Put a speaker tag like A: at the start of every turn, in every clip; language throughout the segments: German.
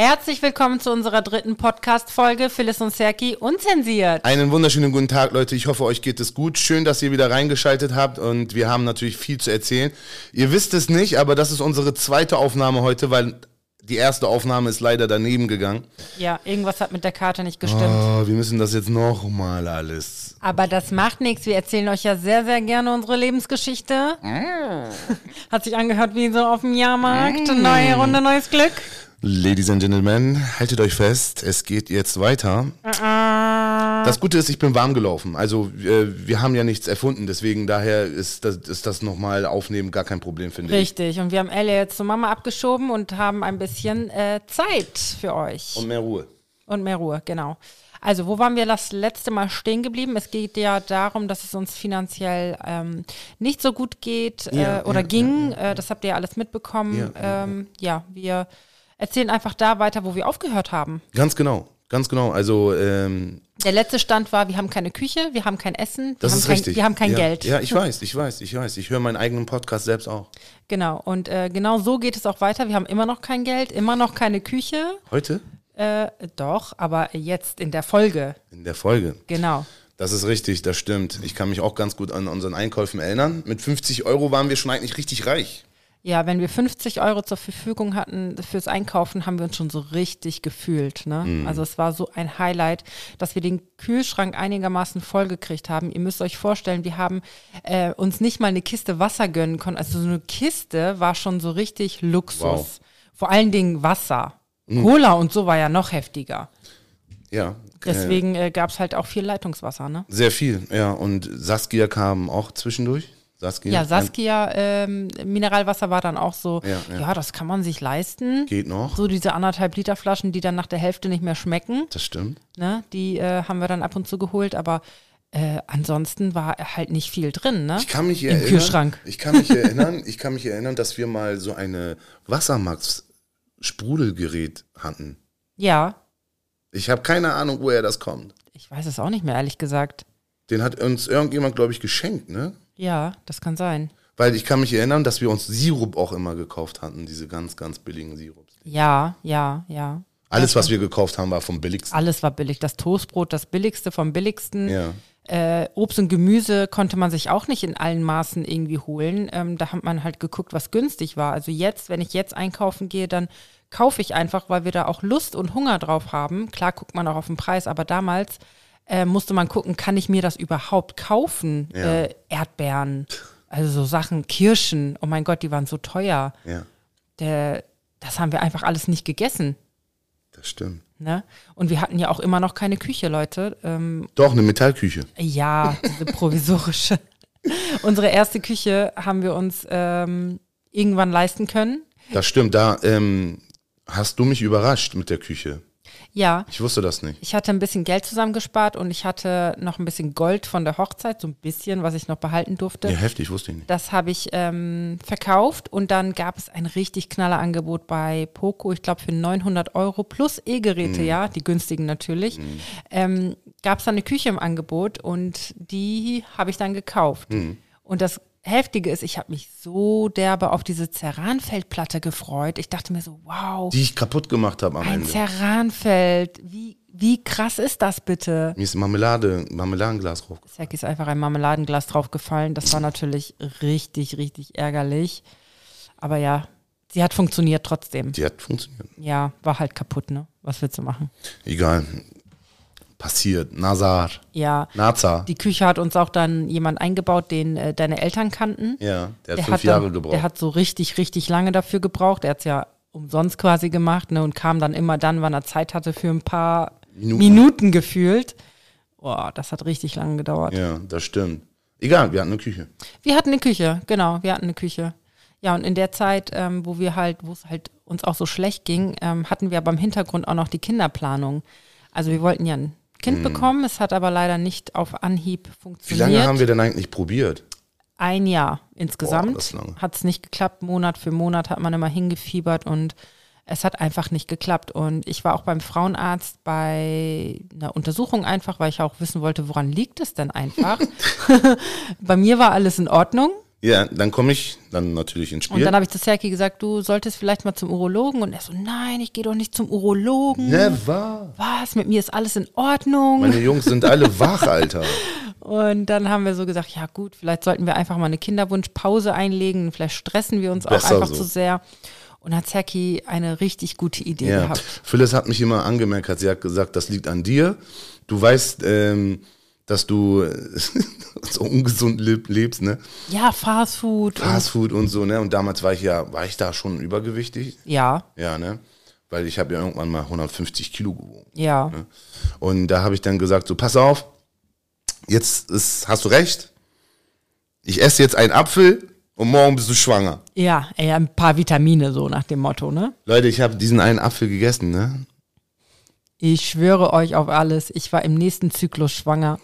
A: Herzlich willkommen zu unserer dritten Podcast-Folge Phyllis und Serki unzensiert.
B: Einen wunderschönen guten Tag, Leute. Ich hoffe, euch geht es gut. Schön, dass ihr wieder reingeschaltet habt und wir haben natürlich viel zu erzählen. Ihr wisst es nicht, aber das ist unsere zweite Aufnahme heute, weil die erste Aufnahme ist leider daneben gegangen.
A: Ja, irgendwas hat mit der Karte nicht gestimmt.
B: Oh, wir müssen das jetzt nochmal alles.
A: Aber das macht nichts. Wir erzählen euch ja sehr, sehr gerne unsere Lebensgeschichte. Hat sich angehört wie so auf dem Jahrmarkt. Neue Runde, neues Glück.
B: Ladies and Gentlemen, haltet euch fest, es geht jetzt weiter. Das Gute ist, ich bin warm gelaufen. Also äh, wir haben ja nichts erfunden, deswegen daher ist das, ist das nochmal aufnehmen gar kein Problem, finde ich.
A: Richtig. Und wir haben Elle jetzt zur Mama abgeschoben und haben ein bisschen äh, Zeit für euch.
B: Und mehr Ruhe.
A: Und mehr Ruhe, genau. Also, wo waren wir das letzte Mal stehen geblieben? Es geht ja darum, dass es uns finanziell ähm, nicht so gut geht äh,
B: Ja,
A: oder
B: ja,
A: ging. Äh, das habt ihr ja alles mitbekommen.
B: Ja, ja,
A: ähm, ja, wir erzählen einfach da weiter, wo wir aufgehört haben.
B: Ganz genau, ganz genau. Also ähm,
A: Der letzte Stand war, wir haben keine Küche, wir haben kein Essen, wir,
B: das
A: haben,
B: ist
A: kein,
B: richtig.
A: wir haben kein
B: ja,
A: Geld.
B: Ja, ich weiß, ich weiß, ich weiß. Ich höre meinen eigenen Podcast selbst auch.
A: Genau, und äh, genau so geht es auch weiter. Wir haben immer noch kein Geld, immer noch keine Küche.
B: Heute?
A: Äh, doch, aber jetzt in der Folge.
B: In der Folge.
A: Genau.
B: Das ist richtig, das stimmt. Ich kann mich auch ganz gut an unseren Einkäufen erinnern. Mit 50 Euro waren wir schon eigentlich richtig reich.
A: Ja, wenn wir 50 Euro zur Verfügung hatten fürs Einkaufen, haben wir uns schon so richtig gefühlt. Ne?
B: Mhm.
A: Also es war so ein Highlight, dass wir den Kühlschrank einigermaßen vollgekriegt haben. Ihr müsst euch vorstellen, wir haben äh, uns nicht mal eine Kiste Wasser gönnen können. Also so eine Kiste war schon so richtig Luxus.
B: Wow. Mhm.
A: Vor allen Dingen Wasser. Cola und so war ja noch heftiger.
B: Ja.
A: Deswegen äh, gab es halt auch viel Leitungswasser. Ne?
B: Äh, sehr viel, ja. Und Saskia kam auch zwischendurch. Saskia.
A: Ja, Saskia ähm, Mineralwasser war dann auch so,
B: Ja,
A: ja,
B: ja.
A: das kann man sich leisten.
B: Geht noch.
A: So diese anderthalb Liter Flaschen, die dann nach der Hälfte nicht mehr schmecken,
B: Das stimmt.
A: ne? die äh, haben wir dann ab und zu geholt, aber äh, ansonsten war halt nicht viel drin, ne?
B: Ich kann mich
A: Im
B: erinnern.
A: Kühlschrank.
B: Ich kann mich erinnern, ich kann mich erinnern, dass wir mal so eine Wassermax-Sprudelgerät hatten.
A: Ja,
B: Ich habe keine Ahnung, woher das kommt.
A: ich weiß es auch nicht mehr, ehrlich gesagt.
B: Den hat uns irgendjemand, glaube ich, geschenkt, ne?
A: Ja, das kann sein.
B: Weil ich kann mich erinnern, dass wir uns Sirup auch immer gekauft hatten, diese ganz, ganz billigen Sirups.
A: Ja, ja, ja.
B: Alles, was wir gekauft haben, war vom billigsten.
A: Alles war billig. Das Toastbrot, das billigste vom billigsten.
B: Ja.
A: Äh, Obst und Gemüse konnte man sich auch nicht in allen Maßen irgendwie holen. Ähm, da hat man halt geguckt, was günstig war. Also jetzt, wenn ich jetzt einkaufen gehe, dann kaufe ich einfach, weil wir da auch Lust und Hunger drauf haben. Klar guckt man auch auf den Preis, aber damals äh, musste man gucken, kann ich mir das überhaupt kaufen?
B: Ja.
A: Äh, Erdbeeren, also so Sachen, Kirschen. Oh mein Gott, die waren so teuer.
B: Ja,
A: Der, das haben wir einfach alles nicht gegessen.
B: das stimmt.
A: Ne? Und wir hatten ja auch immer noch keine Küche, Leute. Ähm,
B: Doch, eine Metallküche.
A: ja, diese provisorische. Unsere erste Küche haben wir uns ähm, irgendwann leisten können.
B: Das stimmt. Da ähm, hast du mich überrascht mit der Küche.
A: Ja,
B: Ich wusste das nicht.
A: ich hatte ein bisschen Geld zusammengespart und ich hatte noch ein bisschen Gold von der Hochzeit, so ein bisschen, was ich noch behalten durfte.
B: Ja, heftig, wusste ich nicht.
A: Das habe ich ähm, verkauft und dann gab es ein richtig knaller Angebot bei Poco, ich glaube für 900 Euro plus E-Geräte, ja, die günstigen natürlich. Ähm, gab es dann eine Küche im Angebot und die habe ich dann gekauft. Und das Heftige ist, ich habe mich so derbe auf diese Ceranfeldplatte gefreut. Ich dachte mir so, wow,
B: Die ich kaputt gemacht habe am
A: ein
B: Ende.
A: Ceranfeld, wie, wie krass ist das bitte?
B: Mir ist Marmelade, Marmeladenglas drauf.
A: Zack ist einfach ein Marmeladenglas draufgefallen. Das war natürlich richtig, richtig ärgerlich. Aber ja, sie hat funktioniert trotzdem.
B: Die hat funktioniert.
A: Ja, war halt kaputt, ne? Was willst du machen?
B: Egal. Passiert. Nazar.
A: Ja,
B: Nazar.
A: die Küche hat uns auch dann jemand eingebaut, den äh, deine Eltern kannten.
B: Ja, der hat
A: Der
B: fünf
A: hat,
B: Jahre
A: dann,
B: gebraucht.
A: der hat so richtig, richtig lange dafür gebraucht. Er hat es ja umsonst quasi gemacht ne, und kam dann immer dann, wann er Zeit hatte, für ein paar
B: Minuten.
A: Minuten, gefühlt. Boah, das hat richtig lange gedauert.
B: ja, das stimmt. Egal, wir hatten eine Küche.
A: Wir hatten eine Küche, genau, wir hatten eine Küche. Ja, und in der Zeit, ähm, wo wir halt, wo es halt uns auch so schlecht ging, ähm, hatten wir aber im Hintergrund auch noch die Kinderplanung. Also wir wollten ja ein Kind bekommen, es hat aber leider nicht auf Anhieb
B: Hm. Wie
A: funktioniert.
B: lange haben wir denn eigentlich probiert?
A: Ein Jahr insgesamt. Hat es nicht geklappt. Monat für Monat hat man immer hingefiebert und es hat einfach nicht geklappt. Und ich war auch beim Frauenarzt bei einer Untersuchung einfach, weil ich auch wissen wollte, woran liegt es denn einfach. bei mir war alles in Ordnung.
B: Ja, dann komme ich dann natürlich ins
A: Und
B: Spiel.
A: dann habe ich zu Serki gesagt, du solltest vielleicht mal zum Urologen. Und er so, nein, ich gehe doch nicht zum Urologen.
B: Never.
A: Was? Mit mir ist alles in Ordnung.
B: Meine Jungs sind alle wach, Alter.
A: Und dann haben wir so gesagt, ja gut, vielleicht sollten wir einfach mal eine Kinderwunschpause einlegen. Vielleicht stressen wir uns auch
B: Besser
A: einfach
B: so.
A: zu sehr. Und hat Serki eine richtig gute Idee
B: Ja.
A: gehabt.
B: Phyllis hat mich immer angemerkt, hat sie hat gesagt, das liegt an dir. Du weißt, ähm, dass du so ungesund leb- lebst, ne?
A: Ja, Fastfood. und-
B: Fastfood und so, ne? Und damals war ich ja, war ich da schon übergewichtig.
A: Ja,
B: Ja, ne? Weil ich habe ja irgendwann mal 150 Kilo gewogen.
A: ja.
B: Und da habe ich dann gesagt, so pass auf, jetzt ist, hast du recht. Ich esse jetzt einen Apfel und morgen bist du schwanger.
A: Ja, ey, ein paar Vitamine so nach dem Motto, ne?
B: Leute, ich habe diesen einen Apfel gegessen, ne?
A: Ich schwöre euch auf alles, ich war im nächsten Zyklus schwanger.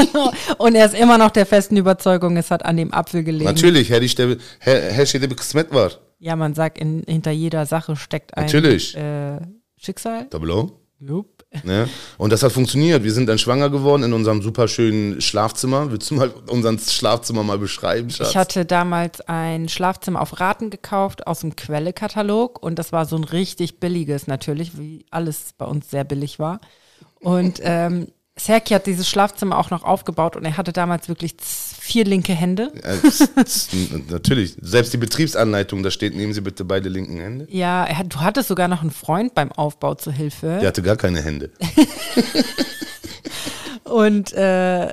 A: und er ist immer noch der festen Überzeugung, es hat an dem Apfel gelegen.
B: Natürlich, ich der, Kısmet war.
A: Ja, man sagt, in, hinter jeder Sache steckt ein
B: Natürlich.
A: Äh, Schicksal.
B: O.
A: Jupp.
B: Ne? Und das hat funktioniert. Wir sind dann schwanger geworden in unserem super schönen Schlafzimmer. Willst du mal unseren Schlafzimmer mal beschreiben, Schatz?
A: Ich hatte damals ein Schlafzimmer auf Raten gekauft aus dem Quelle-Katalog und das war so ein richtig billiges natürlich, wie alles bei uns sehr billig war. Und ähm, Serki hat dieses Schlafzimmer auch noch aufgebaut und er hatte damals wirklich vier linke Hände.
B: Natürlich. Selbst die Betriebsanleitung, da steht, nehmen Sie bitte beide linken Hände.
A: Ja, er hat, du hattest sogar noch einen Freund beim Aufbau zur Hilfe.
B: Der hatte gar keine Hände.
A: Und äh,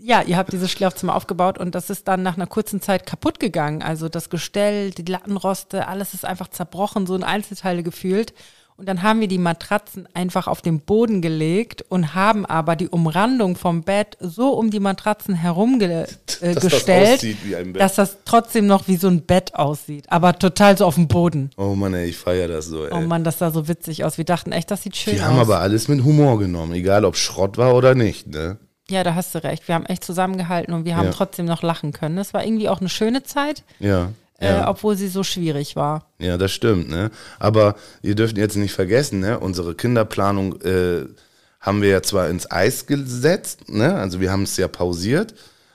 A: ja, ihr habt dieses Schlafzimmer aufgebaut und das ist dann nach einer kurzen Zeit kaputt gegangen. Also das Gestell, die Lattenroste, alles ist einfach zerbrochen, so in Einzelteile gefühlt. Und dann haben wir die Matratzen einfach auf den Boden gelegt und haben aber die Umrandung vom Bett so um die Matratzen herum ge äh,
B: Dass das
A: dass das trotzdem noch wie so ein Bett aussieht. Aber total so auf dem Boden.
B: Oh Mann, ey, ich feiere das so, ey.
A: Oh Mann, das sah so witzig aus. Wir dachten echt, das sieht schön
B: Die
A: aus.
B: haben aber alles mit Humor genommen, egal ob Schrott war oder nicht, ne?
A: Ja, da hast du recht. Wir haben echt zusammengehalten und wir haben
B: Ja.
A: trotzdem noch lachen können. Es war irgendwie auch eine schöne Zeit,
B: Ja.
A: Äh,
B: Ja,
A: obwohl sie so schwierig war.
B: ja, das stimmt, ne? Aber ihr dürft jetzt nicht vergessen, ne? Unsere Kinderplanung äh, haben wir ja zwar ins Eis gesetzt, ne? Also wir haben es ja pausiert,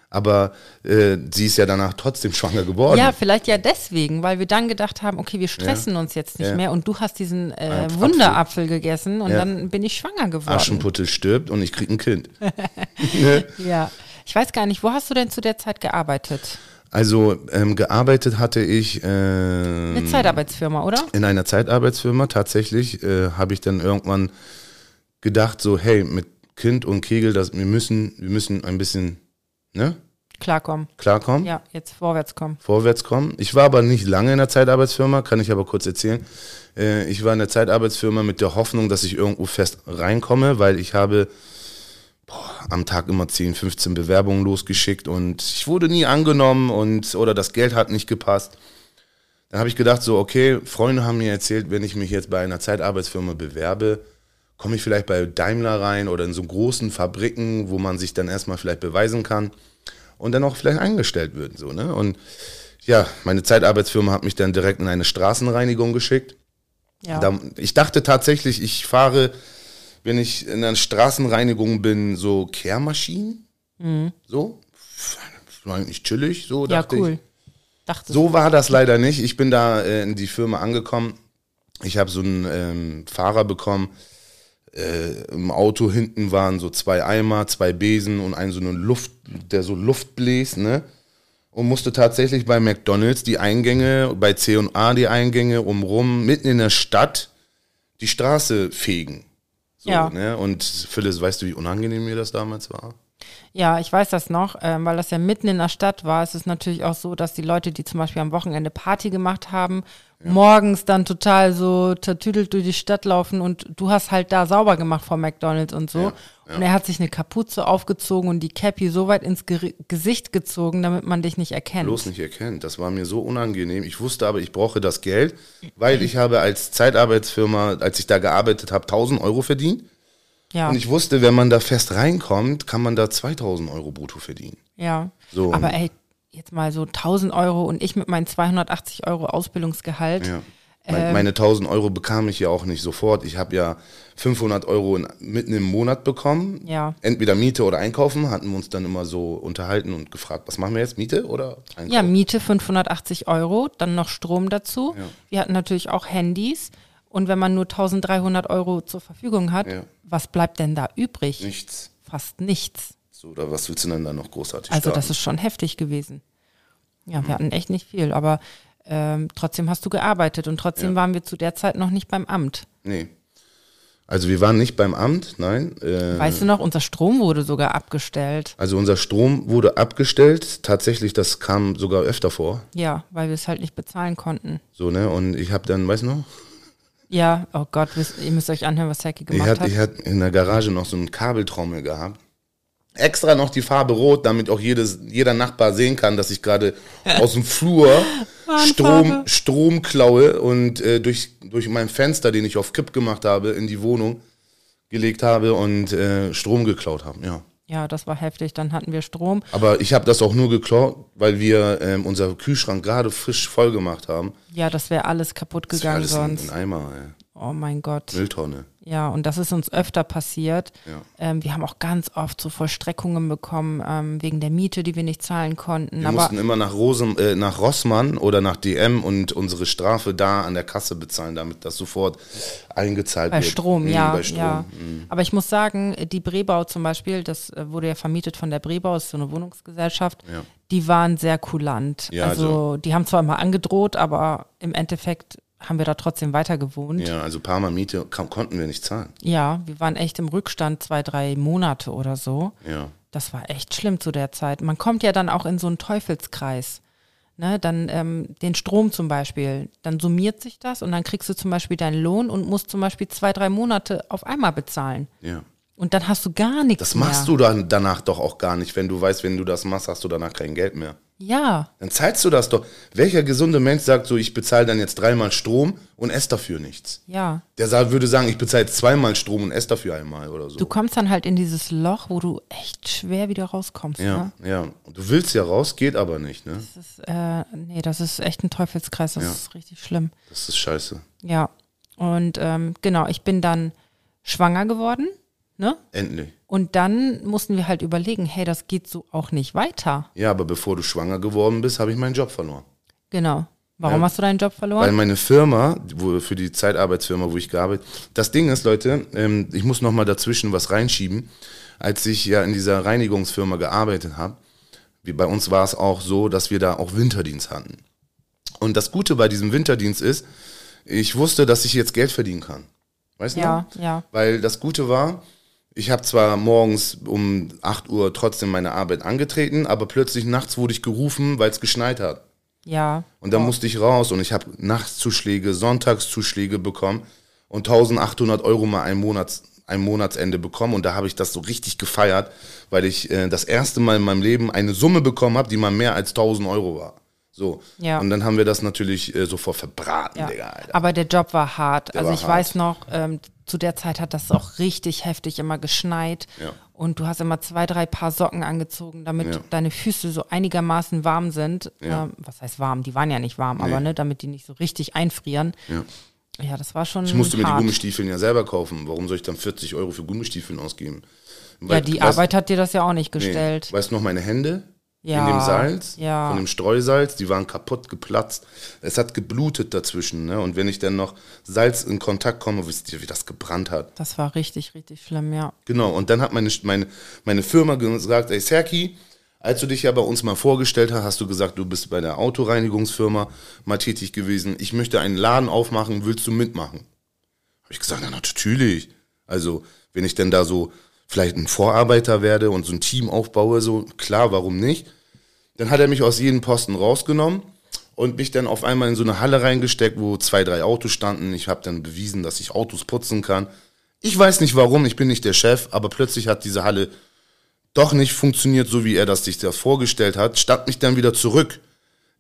B: aber äh, sie ist ja danach trotzdem schwanger geworden.
A: Ja, vielleicht ja deswegen, weil wir dann gedacht haben, okay, wir stressen uns jetzt nicht
B: Ja.
A: mehr und du hast diesen äh,
B: Apfel.
A: Wunderapfel gegessen und
B: Ja.
A: dann bin ich schwanger geworden.
B: Aschenputtel stirbt und ich krieg ein Kind.
A: Ja. Ich weiß gar nicht, wo hast du denn zu der Zeit gearbeitet?
B: Also ähm, gearbeitet hatte ich äh,
A: Eine Zeitarbeitsfirma, oder?
B: in einer Zeitarbeitsfirma. Tatsächlich äh, habe ich dann irgendwann gedacht, so hey, mit Kind und Kegel, das, wir müssen, wir müssen ein bisschen ne,
A: Klarkommen.
B: klarkommen,
A: Ja, jetzt vorwärts kommen.
B: vorwärts kommen. Ich war aber nicht lange in der Zeitarbeitsfirma, kann ich aber kurz erzählen. Äh, ich war in der Zeitarbeitsfirma mit der Hoffnung, dass ich irgendwo fest reinkomme, weil ich habe boah, am Tag immer 10, 15 Bewerbungen losgeschickt und ich wurde nie angenommen und oder das Geld hat nicht gepasst. Dann habe ich gedacht, so, okay, Freunde haben mir erzählt, wenn ich mich jetzt bei einer Zeitarbeitsfirma bewerbe, komme ich vielleicht bei Daimler rein oder in so großen Fabriken, wo man sich dann erstmal vielleicht beweisen kann und dann auch vielleicht eingestellt wird. So, ne? Und ja, meine Zeitarbeitsfirma hat mich dann direkt in eine Straßenreinigung geschickt.
A: Ja.
B: Da, ich dachte tatsächlich, ich fahre, wenn ich in einer Straßenreinigung bin, so Kehrmaschinen. So. War eigentlich chillig, so
A: Mhm. ja,
B: dachte
A: cool.
B: ich.
A: Dachte
B: So war das leider nicht. Ich bin da äh, in die Firma angekommen. Ich habe so einen ähm, Fahrer bekommen. Äh, Im Auto hinten waren so zwei Eimer, zwei Besen und ein so eine Luft, der so Luft bläst, ne? Und musste tatsächlich bei McDonalds die Eingänge, bei C&A die Eingänge umrum, mitten in der Stadt, die Straße fegen. So,
A: Ja.
B: Ne? Und Phyllis, weißt du, wie unangenehm mir das damals war?
A: Ja, ich weiß das noch, ähm, weil das ja mitten in der Stadt war. Es ist natürlich auch so, dass die Leute, die zum Beispiel am Wochenende Party gemacht haben, morgens dann total so zertüdelt durch die Stadt laufen und du hast halt da sauber gemacht vor McDonalds und so. Und er hat sich eine Kapuze aufgezogen und die Cappy so weit ins Geri- Gesicht gezogen, damit man dich nicht erkennt.
B: bloß nicht erkennt. Das war mir so unangenehm. Ich wusste aber, ich brauche das Geld, weil ich habe als Zeitarbeitsfirma, als ich da gearbeitet habe, 1000 Euro verdient.
A: Ja,
B: Und ich wusste, wenn man da fest reinkommt, kann man da 2000 Euro brutto verdienen.
A: ja.
B: So,
A: Aber ey, jetzt mal so 1000 Euro und ich mit meinen 280 Euro Ausbildungsgehalt.
B: Ja. Mein, meine 1000 Euro bekam ich ja auch nicht sofort. Ich habe ja 500 Euro in, mitten im Monat bekommen.
A: Ja.
B: Entweder Miete oder Einkaufen. Hatten wir uns dann immer so unterhalten und gefragt, was machen wir jetzt? Miete oder Einkaufen?
A: Ja, Miete 580 Euro, dann noch Strom dazu.
B: Ja.
A: Wir hatten natürlich auch Handys. Und wenn man nur 1300 Euro zur Verfügung hat,
B: Ja.
A: was bleibt denn da übrig?
B: Nichts.
A: Fast nichts.
B: So, oder was willst du denn da noch großartig
A: Also
B: starten?
A: das ist schon heftig gewesen. Ja, wir hatten echt nicht viel, aber ähm, trotzdem hast du gearbeitet und trotzdem
B: Ja.
A: waren wir zu der Zeit noch nicht beim Amt.
B: Nee. Also wir waren nicht beim Amt, nein. Äh,
A: Weißt du noch, unser Strom wurde sogar abgestellt.
B: also unser Strom wurde abgestellt. Tatsächlich, das kam sogar öfter vor.
A: Ja, weil wir es halt nicht bezahlen konnten.
B: So, ne? Und ich habe dann, weißt du noch?
A: Ja, oh Gott, ihr müsst euch anhören, was Hacki
B: Ich
A: gemacht
B: hatte,
A: hat.
B: ich hatte in der Garage noch so einen Kabeltrommel gehabt. Extra noch die Farbe rot, damit auch jedes, jeder Nachbar sehen kann, dass ich gerade aus dem Flur Strom, Strom klaue und äh, durch, durch mein Fenster, den ich auf Kipp gemacht habe, in die Wohnung gelegt habe und äh, Strom geklaut habe. Ja.
A: Ja, das war heftig. Dann hatten wir Strom.
B: Aber ich habe das auch nur geklaut, weil wir ähm, unser Kühlschrank gerade frisch voll gemacht haben.
A: Ja, das wäre alles kaputt
B: Das
A: gegangen
B: alles in,
A: sonst.
B: in Eimer, ey.
A: Oh mein Gott.
B: Mülltonne.
A: Ja, und das ist uns öfter passiert.
B: Ja.
A: Ähm, wir haben auch ganz oft so Vollstreckungen bekommen ähm, wegen der Miete, die wir nicht zahlen konnten.
B: Wir
A: Aber
B: mussten immer nach, Rosem, äh, nach Rossmann oder nach DM und unsere Strafe da an der Kasse bezahlen, damit das sofort eingezahlt
A: bei
B: wird.
A: Strom,
B: Mhm,
A: ja,
B: Bei Strom.
A: ja.
B: mhm.
A: Aber ich muss sagen, die Brebau zum Beispiel, das äh, wurde ja vermietet von der Brebau, ist so eine Wohnungsgesellschaft.
B: Ja.
A: Die waren sehr kulant.
B: Ja,
A: also,
B: also-
A: die haben zwar immer angedroht, aber im Endeffekt haben wir da trotzdem weiter gewohnt.
B: Ja, also ein paar Mal Miete konnten wir nicht zahlen.
A: Ja, wir waren echt im Rückstand zwei, drei Monate oder so.
B: Ja.
A: Das war echt schlimm zu der Zeit. Man kommt ja dann auch in so einen Teufelskreis. Ne, dann ähm, den Strom zum Beispiel, dann summiert sich das und dann kriegst du zum Beispiel deinen Lohn und musst zum Beispiel zwei, drei Monate auf einmal bezahlen.
B: ja.
A: Und dann hast du gar nichts
B: Das
A: mehr.
B: machst du dann danach doch auch gar nicht, wenn du weißt, wenn du das machst, hast du danach kein Geld mehr.
A: Ja,
B: Dann zahlst du das doch. Welcher gesunde Mensch sagt so, ich bezahle dann jetzt dreimal Strom und esse dafür nichts?
A: ja.
B: Der sa- würde sagen, ich bezahle zweimal Strom und esse dafür einmal oder so.
A: Du kommst dann halt in dieses Loch, wo du echt schwer wieder rauskommst.
B: ja,
A: Ne?
B: ja. Und du willst ja raus, geht aber nicht, ne?
A: Das ist, äh, nee, das ist echt ein Teufelskreis, das
B: Ja.
A: ist richtig schlimm.
B: Das ist scheiße.
A: Ja. Und ähm, genau, ich bin dann schwanger geworden, ne?
B: Endlich.
A: Und dann mussten wir halt überlegen, hey, das geht so auch nicht weiter.
B: Ja, aber bevor du schwanger geworden bist, habe ich meinen Job verloren.
A: Genau. Warum
B: Ja.
A: hast du deinen Job verloren?
B: Weil meine Firma, wo, für die Zeitarbeitsfirma, wo ich gearbeitet das Ding ist, Leute, ähm, ich muss noch mal dazwischen was reinschieben. Als ich ja in dieser Reinigungsfirma gearbeitet habe, wie bei uns war es auch so, dass wir da auch Winterdienst hatten. Und das Gute bei diesem Winterdienst ist, ich wusste, dass ich jetzt Geld verdienen kann. Weißt du?
A: Ja, ja.
B: Weil das Gute war, ich habe zwar morgens um 8 Uhr trotzdem meine Arbeit angetreten, aber plötzlich nachts wurde ich gerufen, weil es geschneit hat.
A: ja.
B: Und dann musste ich raus und ich habe Nachtszuschläge, Sonntagszuschläge bekommen und 1800 Euro mal ein, Monats, ein Monatsende bekommen. Und da habe ich das so richtig gefeiert, weil ich äh, das erste Mal in meinem Leben eine Summe bekommen habe, die mal mehr als 1000 Euro war. So.
A: Ja.
B: Und dann haben wir das natürlich äh, sofort verbraten,
A: Ja.
B: Digga, Alter.
A: Aber der Job war hart. also
B: war
A: ich
B: hart.
A: weiß noch, ähm, zu der Zeit hat das auch richtig heftig immer geschneit.
B: Ja.
A: Und du hast immer zwei, drei Paar Socken angezogen, damit
B: Ja.
A: deine Füße so einigermaßen warm sind.
B: Ja.
A: Ähm, was heißt warm? Die waren ja nicht warm, aber ne, damit die nicht so richtig einfrieren.
B: Ja.
A: Ja, das war schon
B: Ich musste mir die
A: hart.
B: Gummistiefeln ja selber kaufen. Warum soll ich dann 40 Euro für Gummistiefeln ausgeben?
A: Ja,
B: Weil-
A: die
B: weißt-
A: Arbeit hat dir das ja auch nicht
B: Nee.
A: gestellt.
B: Weißt du noch, meine Hände
A: Ja,
B: in dem Salz,
A: ja.
B: von dem Streusalz, die waren kaputt, geplatzt. Es hat geblutet dazwischen. Ne? Und wenn ich dann noch Salz in Kontakt komme, wisst ihr, wie das gebrannt hat.
A: Das war richtig, richtig schlimm, ja.
B: Genau, und dann hat meine, meine, meine Firma gesagt, ey Serki, als du dich ja bei uns mal vorgestellt hast, hast du gesagt, du bist bei der Autoreinigungsfirma mal tätig gewesen. Ich möchte einen Laden aufmachen, willst du mitmachen? Habe ich gesagt, na natürlich. Also, wenn ich denn da so vielleicht ein Vorarbeiter werde und so ein Team aufbaue, so klar, warum nicht? Dann hat er mich aus jedem Posten rausgenommen und mich dann auf einmal in so eine Halle reingesteckt, wo zwei, drei Autos standen. Ich habe dann bewiesen, dass ich Autos putzen kann. Ich weiß nicht warum, ich bin nicht der Chef, aber plötzlich hat diese Halle doch nicht funktioniert, so wie er das sich da vorgestellt hat. Statt mich dann wieder zurück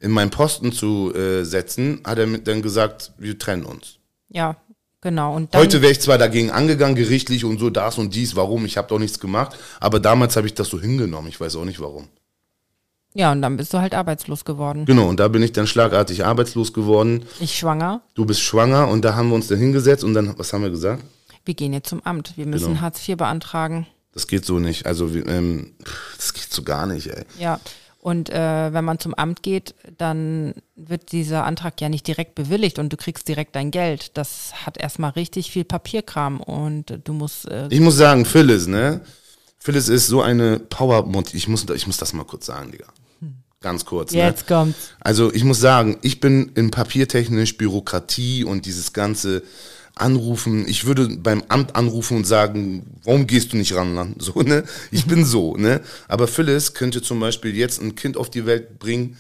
B: in meinen Posten zu äh, setzen, hat er dann gesagt, wir trennen uns.
A: Ja, genau. Und dann,
B: Heute wäre ich zwar dagegen angegangen, gerichtlich und so, das und dies, warum, ich habe doch nichts gemacht, aber damals habe ich das so hingenommen, ich weiß auch nicht warum.
A: Ja, und dann bist du halt arbeitslos geworden.
B: Genau, und da bin ich dann schlagartig arbeitslos geworden.
A: Ich schwanger.
B: Du bist schwanger und da haben wir uns dann hingesetzt und dann, was haben wir gesagt?
A: Wir gehen jetzt zum Amt. Wir müssen
B: Genau.
A: Hartz IV beantragen.
B: Das geht so nicht. Also, ähm, das geht so gar nicht, ey.
A: Ja. Und äh, wenn man zum Amt geht, dann wird dieser Antrag ja nicht direkt bewilligt und du kriegst direkt dein Geld. Das hat erstmal richtig viel Papierkram und du musst. Äh,
B: Ich muss sagen, Phyllis, ne? Phyllis ist so eine power ich muss, ich muss das mal kurz sagen, Digga. Ganz kurz. Ne?
A: jetzt kommt's.
B: Also ich muss sagen, ich bin in papiertechnisch Bürokratie und dieses ganze Anrufen. Ich würde beim Amt anrufen und sagen, warum gehst du nicht ran? So, ne? Ich bin so, ne? Aber Phyllis könnte zum Beispiel jetzt ein Kind auf die Welt bringen,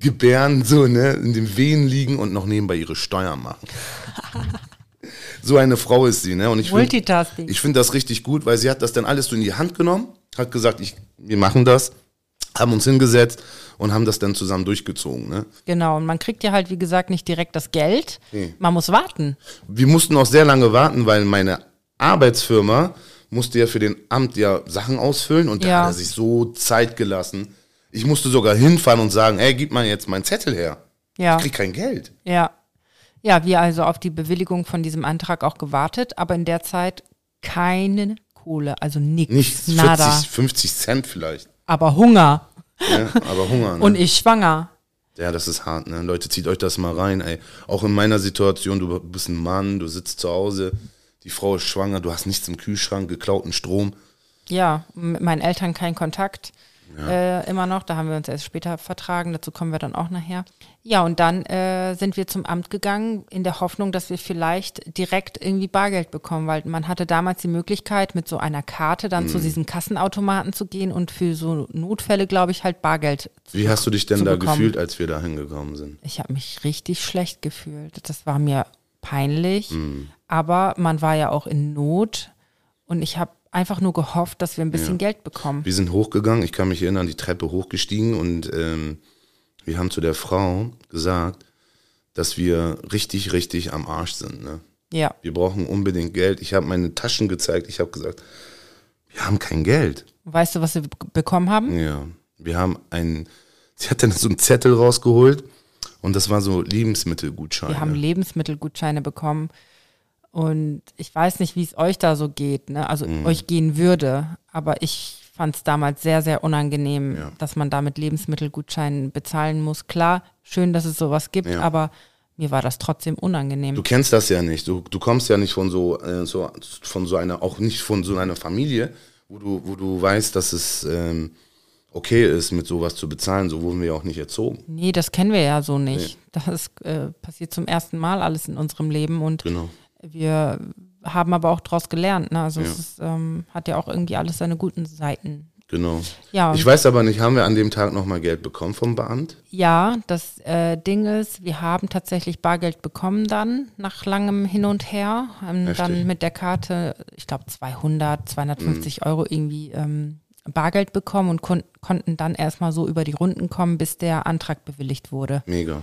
B: gebären, so, ne? In den Wehen liegen und noch nebenbei ihre Steuern machen. so eine Frau ist sie, ne? Und ich find-
A: Multitasking.
B: ich finde das richtig gut, weil sie hat das dann alles so in die Hand genommen, hat gesagt, ich, wir machen das, haben uns hingesetzt und haben das dann zusammen durchgezogen. Ne?
A: Genau. Und man kriegt ja halt, wie gesagt, nicht direkt das Geld.
B: Nee.
A: Man muss warten.
B: Wir mussten auch sehr lange warten, weil meine Arbeitsfirma musste ja für den Amt ja Sachen ausfüllen und da
A: Ja.
B: hat er sich so Zeit gelassen. Ich musste sogar hinfahren und sagen, ey, gib mal jetzt meinen Zettel her.
A: Ja.
B: Ich krieg kein Geld.
A: Ja. Ja, wir also auf die Bewilligung von diesem Antrag auch gewartet, aber in der Zeit keine Kohle, also nichts,
B: Nicht
A: nada.
B: 40, 50 Cent vielleicht.
A: Aber Hunger.
B: Ne? Aber Hunger. Ne?
A: Und ich schwanger.
B: Ja, das ist hart, ne? Leute, zieht euch das mal rein, ey. Auch in meiner Situation, du bist ein Mann, du sitzt zu Hause, die Frau ist schwanger, du hast nichts im Kühlschrank, geklauten Strom.
A: Ja, mit meinen Eltern kein Kontakt. Äh, immer noch, da haben wir uns erst später vertragen, dazu kommen wir dann auch nachher. Ja, und dann äh, sind wir zum Amt gegangen, in der Hoffnung, dass wir vielleicht direkt irgendwie Bargeld bekommen, weil man hatte damals die Möglichkeit, mit so einer Karte dann
B: Mhm.
A: zu diesen Kassenautomaten zu gehen und für so Notfälle, glaube ich, halt Bargeld zu
B: Wie hast du dich denn da
A: bekommen.
B: gefühlt, als wir da hingekommen sind?
A: Ich habe mich richtig schlecht gefühlt. Das war mir peinlich,
B: Mhm.
A: aber man war ja auch in Not und ich habe einfach nur gehofft, dass wir ein bisschen Geld bekommen.
B: Wir sind hochgegangen, ich kann mich erinnern, die Treppe hochgestiegen und ähm, wir haben zu der Frau gesagt, dass wir richtig, richtig am Arsch sind. Ne?
A: Ja,
B: Wir brauchen unbedingt Geld. Ich habe meine Taschen gezeigt, ich habe gesagt, wir haben kein Geld.
A: weißt du, was wir be- bekommen haben?
B: Ja, wir haben einen, sie hat dann so einen Zettel rausgeholt und das war so Lebensmittelgutscheine.
A: Wir haben Lebensmittelgutscheine bekommen und ich weiß nicht, wie es euch da so geht, ne? also
B: Mhm.
A: euch gehen würde, aber ich fand es damals sehr, sehr unangenehm,
B: Ja.
A: dass man da mit Lebensmittelgutscheinen bezahlen muss. Klar, schön, dass es sowas gibt,
B: Ja.
A: aber mir war das trotzdem unangenehm.
B: Du kennst das ja nicht. Du, du kommst ja nicht von so, äh, so von so einer, auch nicht von so einer Familie, wo du, wo du weißt, dass es ähm, okay ist, mit sowas zu bezahlen. So wurden wir ja auch nicht erzogen.
A: Nee, das kennen wir ja so nicht. Das äh, passiert zum ersten Mal alles in unserem Leben und
B: Genau.
A: Wir haben aber auch daraus gelernt. Ne? Also
B: Ja.
A: es ist, ähm, hat ja auch irgendwie alles seine guten Seiten.
B: Genau.
A: Ja,
B: Ich weiß aber nicht, haben wir an dem Tag nochmal Geld bekommen vom Beamt?
A: ja, das äh, Ding ist, wir haben tatsächlich Bargeld bekommen dann, nach langem Hin und Her. Ähm,
B: Heftig.
A: dann mit der Karte, ich glaube 200,
B: Mhm.
A: 250 Euro irgendwie ähm, Bargeld bekommen und kon konnten dann erstmal so über die Runden kommen, bis der Antrag bewilligt wurde.
B: Mega.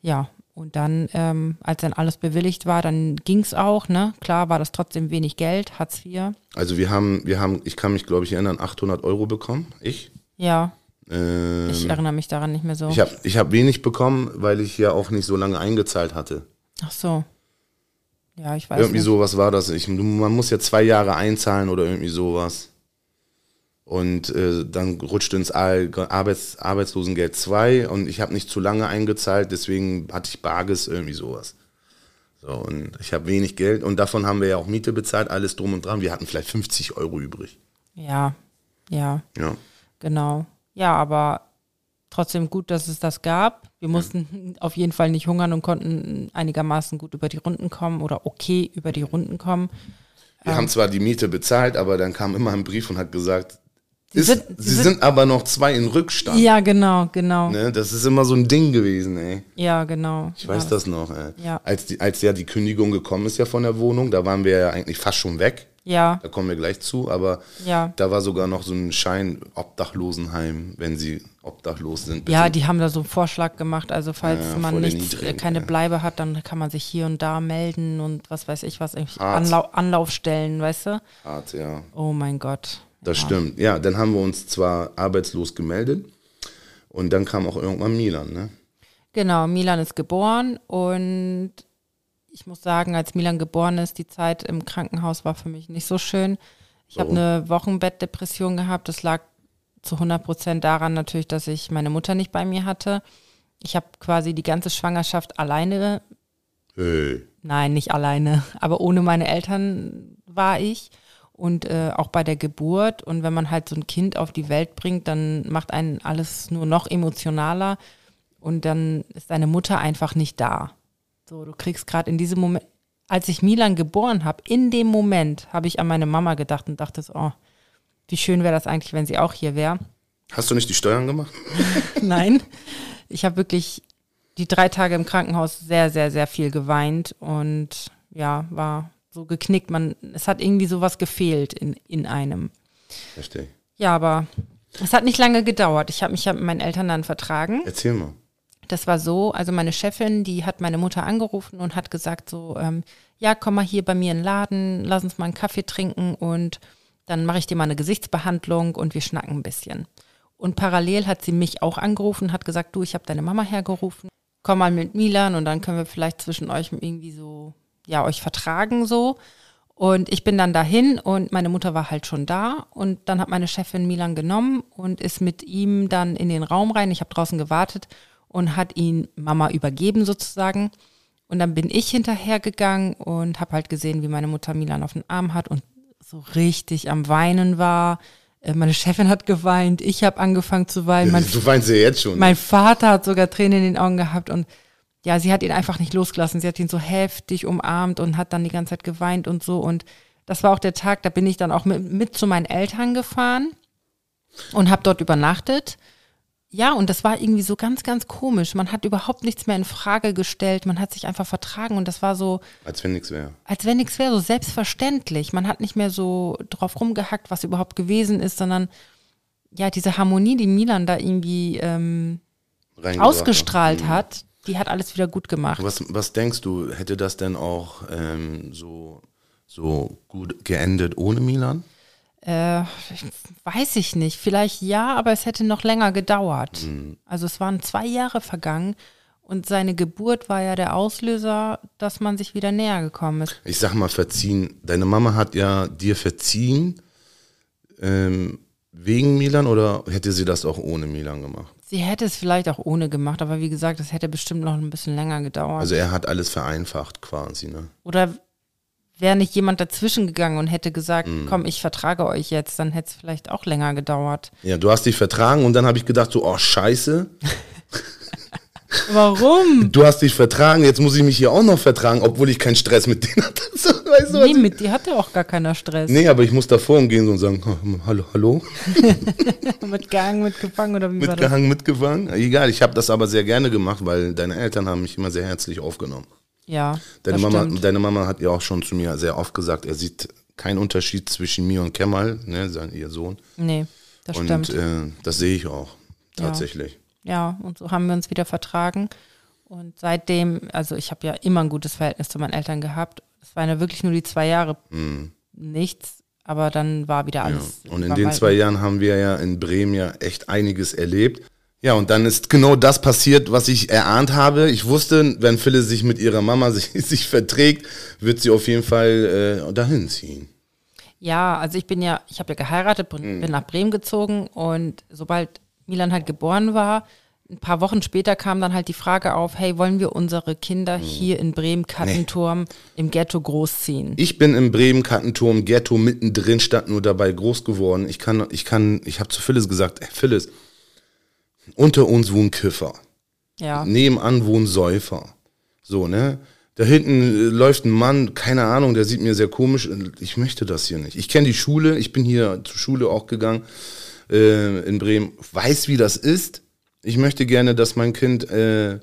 A: Ja, und dann, ähm, als dann alles bewilligt war, dann ging's auch, ne? Klar war das trotzdem wenig Geld, Hartz IV.
B: Also wir haben, wir haben, ich kann mich glaube ich erinnern, 800 Euro bekommen. Ich.
A: Ja,
B: Ähm,
A: ich erinnere mich daran nicht mehr so.
B: ich habe ich hab wenig bekommen, weil ich ja auch nicht so lange eingezahlt hatte.
A: Ach so. Ja, ich weiß
B: Irgendwie
A: nicht.
B: sowas war das. Ich, man muss ja zwei Jahre einzahlen oder irgendwie sowas. Und äh, dann rutschte ins Arbeits Arbeitslosengeld 2 und ich habe nicht zu lange eingezahlt, deswegen hatte ich Barges, irgendwie sowas. So, und ich habe wenig Geld und davon haben wir ja auch Miete bezahlt, alles drum und dran. Wir hatten vielleicht 50 Euro übrig.
A: Ja, ja,
B: Ja.
A: genau. Ja, aber trotzdem gut, dass es das gab. Wir mussten auf jeden Fall nicht hungern und konnten einigermaßen gut über die Runden kommen oder okay über die Runden kommen.
B: Wir haben zwar die Miete bezahlt, aber dann kam immer ein Brief und hat gesagt,
A: Sie
B: ist,
A: sind-
B: sie, sind,
A: sind-
B: aber noch zwei in Rückstand.
A: Ja, genau, genau.
B: Ne? Das ist immer so ein Ding gewesen, ey.
A: Ja, genau.
B: Ich weiß
A: ja,
B: das noch, ey.
A: Ja.
B: Als, die, als ja die Kündigung gekommen ist ja von der Wohnung, da waren wir ja eigentlich fast schon weg.
A: Ja,
B: Da kommen wir gleich zu, aber
A: Ja.
B: da war sogar noch so ein Schein Obdachlosenheim, wenn sie obdachlos sind.
A: ja,
B: bitte.
A: die haben da so einen Vorschlag gemacht. Also falls
B: Ja,
A: man nichts,
B: Niedrigen,
A: keine
B: ja.
A: Bleibe hat, dann kann man sich hier und da melden und was weiß ich was. Anlau Anlaufstellen, weißt du?
B: Hart, ja.
A: Oh mein Gott.
B: Das
A: ja.
B: stimmt. Ja, dann haben wir uns zwar arbeitslos gemeldet Und dann kam auch irgendwann Milan, ne?
A: Genau, Milan ist geboren und ich muss sagen, als Milan geboren ist, die Zeit im Krankenhaus war für mich nicht so schön. Ich habe eine Wochenbettdepression gehabt. Das lag zu 100 Prozent daran natürlich, dass ich meine Mutter nicht bei mir hatte. Ich habe quasi die ganze Schwangerschaft alleine,
B: Hey.
A: nein, nicht alleine, aber ohne meine Eltern war ich und äh, auch bei der Geburt. Und wenn man halt so ein Kind auf die Welt bringt, dann macht einen alles nur noch emotionaler und dann ist deine Mutter einfach nicht da. So, du kriegst gerade in diesem Moment, als ich Milan geboren habe, in dem Moment habe ich an meine Mama gedacht und dachte, so, oh, wie schön wäre das eigentlich, wenn sie auch hier wäre.
B: Hast du nicht die Steuern gemacht?
A: Nein, ich habe wirklich die drei Tage im Krankenhaus sehr, sehr, sehr viel geweint und ja, war so geknickt. Man, es hat irgendwie sowas gefehlt in, in einem.
B: Verstehe.
A: Ja, aber es hat nicht lange gedauert. Ich habe mich ja mit meinen Eltern dann vertragen.
B: Erzähl mal.
A: Das war so, also meine Chefin, die hat meine Mutter angerufen und hat gesagt so, ähm, ja, komm mal hier bei mir in den Laden, lass uns mal einen Kaffee trinken und dann mache ich dir mal eine Gesichtsbehandlung und wir schnacken ein bisschen. Und parallel hat sie mich auch angerufen, hat gesagt, du, ich habe deine Mama hergerufen, komm mal mit Milan und dann können wir vielleicht zwischen euch irgendwie so, ja, euch vertragen so. Und ich bin dann dahin und meine Mutter war halt schon da und dann hat meine Chefin Milan genommen und ist mit ihm dann in den Raum rein. Ich habe draußen gewartet und hat ihn Mama übergeben sozusagen. Und dann bin ich hinterhergegangen und habe halt gesehen, wie meine Mutter Milan auf den Arm hat und so richtig am Weinen war. Äh, Meine Chefin hat geweint, ich habe angefangen zu weinen. Mein,
B: du weinst ja jetzt schon.
A: mein Vater hat sogar Tränen in den Augen gehabt und ja, sie hat ihn einfach nicht losgelassen. Sie hat ihn so heftig umarmt und hat dann die ganze Zeit geweint und so. Und das war auch der Tag, da bin ich dann auch mit, mit zu meinen Eltern gefahren und habe dort übernachtet. Ja, und das war irgendwie so ganz, ganz komisch. Man hat überhaupt nichts mehr in Frage gestellt. Man hat sich einfach vertragen und das war so,
B: Als wenn nichts wäre.
A: als wenn nichts wäre, so selbstverständlich. Man hat nicht mehr so drauf rumgehackt, was überhaupt gewesen ist, sondern ja, diese Harmonie, die Milan da irgendwie ähm, ausgestrahlt
B: Mhm.
A: hat, die hat alles wieder gut gemacht.
B: Was, was denkst du, hätte das denn auch ähm, so, so gut geendet ohne Milan?
A: Äh, weiß ich nicht. Vielleicht ja, aber es hätte noch länger gedauert.
B: Mhm.
A: Also es waren zwei Jahre vergangen und seine Geburt war ja der Auslöser, dass man sich wieder näher gekommen ist.
B: Ich sag mal verziehen. Deine Mama hat ja dir verziehen ähm, wegen Milan oder hätte sie das auch ohne Milan gemacht?
A: Sie hätte es vielleicht auch ohne gemacht, aber wie gesagt, es hätte bestimmt noch ein bisschen länger gedauert.
B: Also er hat alles vereinfacht quasi, ne?
A: Oder wäre nicht jemand dazwischen gegangen und hätte gesagt,
B: Mhm.
A: komm, ich vertrage euch jetzt, dann hätte es vielleicht auch länger gedauert.
B: Ja, du hast dich vertragen und dann habe ich gedacht so, oh scheiße,
A: Warum?
B: du hast dich vertragen, jetzt muss ich mich hier auch noch vertragen, obwohl ich keinen Stress mit denen hatte. Weißt du,
A: nee,
B: ich-
A: mit dir hatte auch gar keiner Stress.
B: nee, aber ich muss davor umgehen und sagen, "Oh, hallo, hallo,
A: mit Gang, mitgefangen oder wie war das?
B: mitgehangen, mitgefangen. Egal, ich habe das aber sehr gerne gemacht, weil deine Eltern haben mich immer sehr herzlich aufgenommen.
A: Ja,
B: Deine
A: das
B: Mama,
A: stimmt.
B: deine Mama hat ja auch schon zu mir sehr oft gesagt, er sieht keinen Unterschied zwischen mir und Kemal, ne, sein, ihr Sohn.
A: Nee, das
B: und
A: stimmt.
B: äh, das sehe ich auch, tatsächlich.
A: Ja, und so haben wir uns wieder vertragen. Und seitdem, also ich habe ja immer ein gutes Verhältnis zu meinen Eltern gehabt. Es waren ja wirklich nur die zwei Jahre nichts, aber dann war wieder
B: Mhm. Ja.
A: alles.
B: Und in den zwei Jahren haben wir ja in Bremen ja echt einiges erlebt. Ja, und dann ist genau das passiert, was ich erahnt habe. Ich wusste, wenn Phyllis sich mit ihrer Mama sich, sich verträgt, wird sie auf jeden Fall äh, dahin ziehen.
A: Ja, also ich bin ja, ich habe ja geheiratet, bin,
B: Mhm.
A: bin nach Bremen gezogen und sobald Milan halt geboren war, ein paar Wochen später kam dann halt die Frage auf, hey, wollen wir unsere. Kinder hier in Bremen, Kattenturm, im Ghetto großziehen?
B: Ich bin im Bremen Kattenturm Ghetto mittendrin, stand nur dabei groß geworden. Ich kann, ich kann, ich habe zu Phyllis gesagt, ey, Phyllis, unter uns wohnen Kiffer.
A: Ja,
B: Nebenan wohnen Säufer. So, ne? Da hinten äh, läuft ein Mann, keine Ahnung, der sieht mir sehr komisch. Ich möchte das hier nicht. Ich kenne die Schule, ich bin hier zur Schule auch gegangen äh, in Bremen, weiß, wie das ist. Ich möchte gerne, dass mein Kind äh,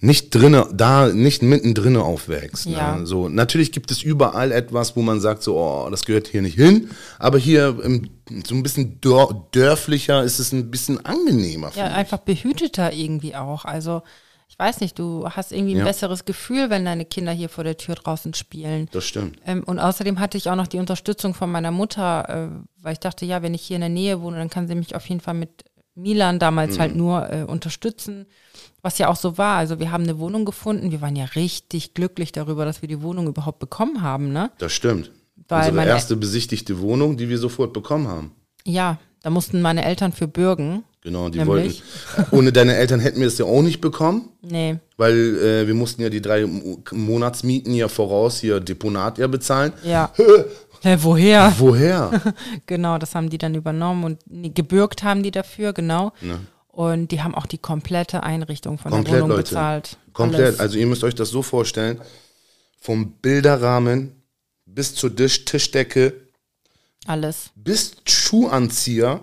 B: nicht drinne, da nicht mittendrin aufwächst.
A: Ja.
B: Ne? So, natürlich gibt es überall etwas, wo man sagt, so, oh, das gehört hier nicht hin. Aber hier im, so ein bisschen dör dörflicher ist es ein bisschen angenehmer.
A: ja, einfach behüteter irgendwie auch. Also ich weiß nicht, du hast irgendwie ein
B: Ja.
A: besseres Gefühl, wenn deine Kinder hier vor der Tür draußen spielen.
B: Das stimmt.
A: Ähm, und außerdem hatte ich auch noch die Unterstützung von meiner Mutter, äh, weil ich dachte, ja, wenn ich hier in der Nähe wohne, dann kann sie mich auf jeden Fall mit Milan damals halt nur äh, unterstützen, was ja auch so war. Also wir haben eine Wohnung gefunden. Wir waren ja richtig glücklich darüber, dass wir die Wohnung überhaupt bekommen haben, ne?
B: Das stimmt.
A: Weil
B: Unsere erste besichtigte Wohnung, die wir sofort bekommen haben.
A: Ja, da mussten meine Eltern für bürgen.
B: Genau, die
A: Nämlich?
B: wollten. Ohne deine Eltern hätten wir es ja auch nicht bekommen,
A: Nee,
B: weil äh, wir mussten ja die drei Mo- Monatsmieten ja voraus hier Deponat ja bezahlen.
A: ja. Hä, woher?
B: Woher?
A: Genau, das haben die dann übernommen und gebürgt haben die dafür, genau. Und die haben auch die komplette Einrichtung von
B: Komplett,
A: der Wohnung
B: Leute.
A: bezahlt.
B: Komplett.
A: Alles.
B: Also ihr müsst euch das so vorstellen, vom Bilderrahmen bis zur Tisch Tischdecke
A: Alles,
B: bis Schuhanzieher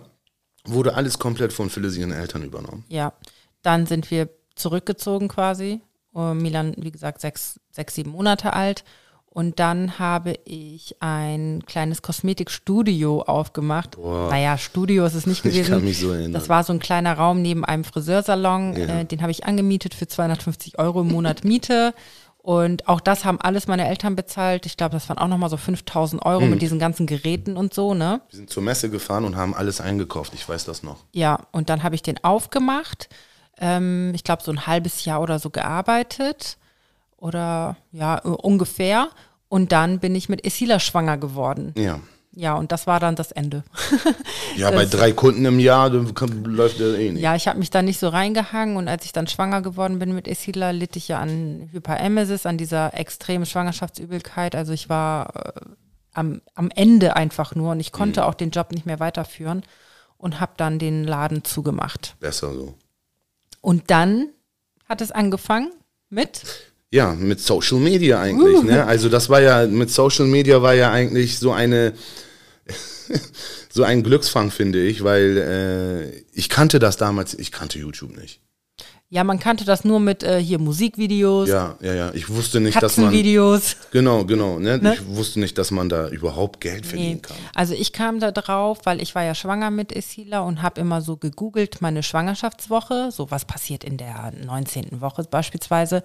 B: wurde alles komplett von Phyllis ihren Eltern übernommen.
A: ja. Dann sind wir zurückgezogen quasi. Und Milan, wie gesagt, sechs, sechs, sieben Monate alt. Und dann habe ich ein kleines Kosmetikstudio aufgemacht. Naja, Studio ist es nicht
B: Ich
A: gewesen.
B: kann mich so erinnern.
A: Das war so ein kleiner Raum neben einem Friseursalon. Äh, den habe ich angemietet für 250 Euro im Monat Miete. Und auch das haben alles meine Eltern bezahlt. Ich glaube, das waren auch nochmal so 5000 Euro
B: Hm.
A: mit diesen ganzen Geräten und so, ne?
B: Wir sind zur Messe gefahren und haben alles eingekauft. Ich weiß das noch.
A: Ja, und dann habe ich den aufgemacht. Ähm, ich glaube, so ein halbes Jahr oder so gearbeitet. Oder ja, äh, ungefähr. Und dann bin ich mit Esila schwanger geworden.
B: Ja.
A: Ja, und das war dann das Ende.
B: Ja, bei drei Kunden im Jahr kann- läuft der eh nicht.
A: Ja, ich habe mich da nicht so reingehangen und als ich dann schwanger geworden bin mit Esila, litt ich ja an Hyperemesis, an dieser extremen Schwangerschaftsübelkeit. Also ich war äh, am, am Ende einfach nur und ich konnte auch den Job nicht mehr weiterführen und habe dann den Laden zugemacht.
B: Besser so.
A: Und dann hat es angefangen mit,
B: Ja, mit Social Media eigentlich. Ne? Also das war ja, mit Social Media war ja eigentlich so eine, so ein Glücksfang, finde ich, weil äh, ich kannte das damals, ich kannte YouTube nicht.
A: ja, man kannte das nur mit äh, hier Musikvideos,
B: Ja, ja, ja. Ich wusste nicht, dass man.
A: Katzenvideos.
B: Genau, genau. Ne?
A: Ne?
B: Ich wusste nicht, dass man da überhaupt Geld verdienen
A: Nee.
B: kann.
A: Also ich kam da drauf, weil ich war ja schwanger mit Esila und habe immer so gegoogelt, meine Schwangerschaftswoche, so was passiert in der 19. Woche beispielsweise.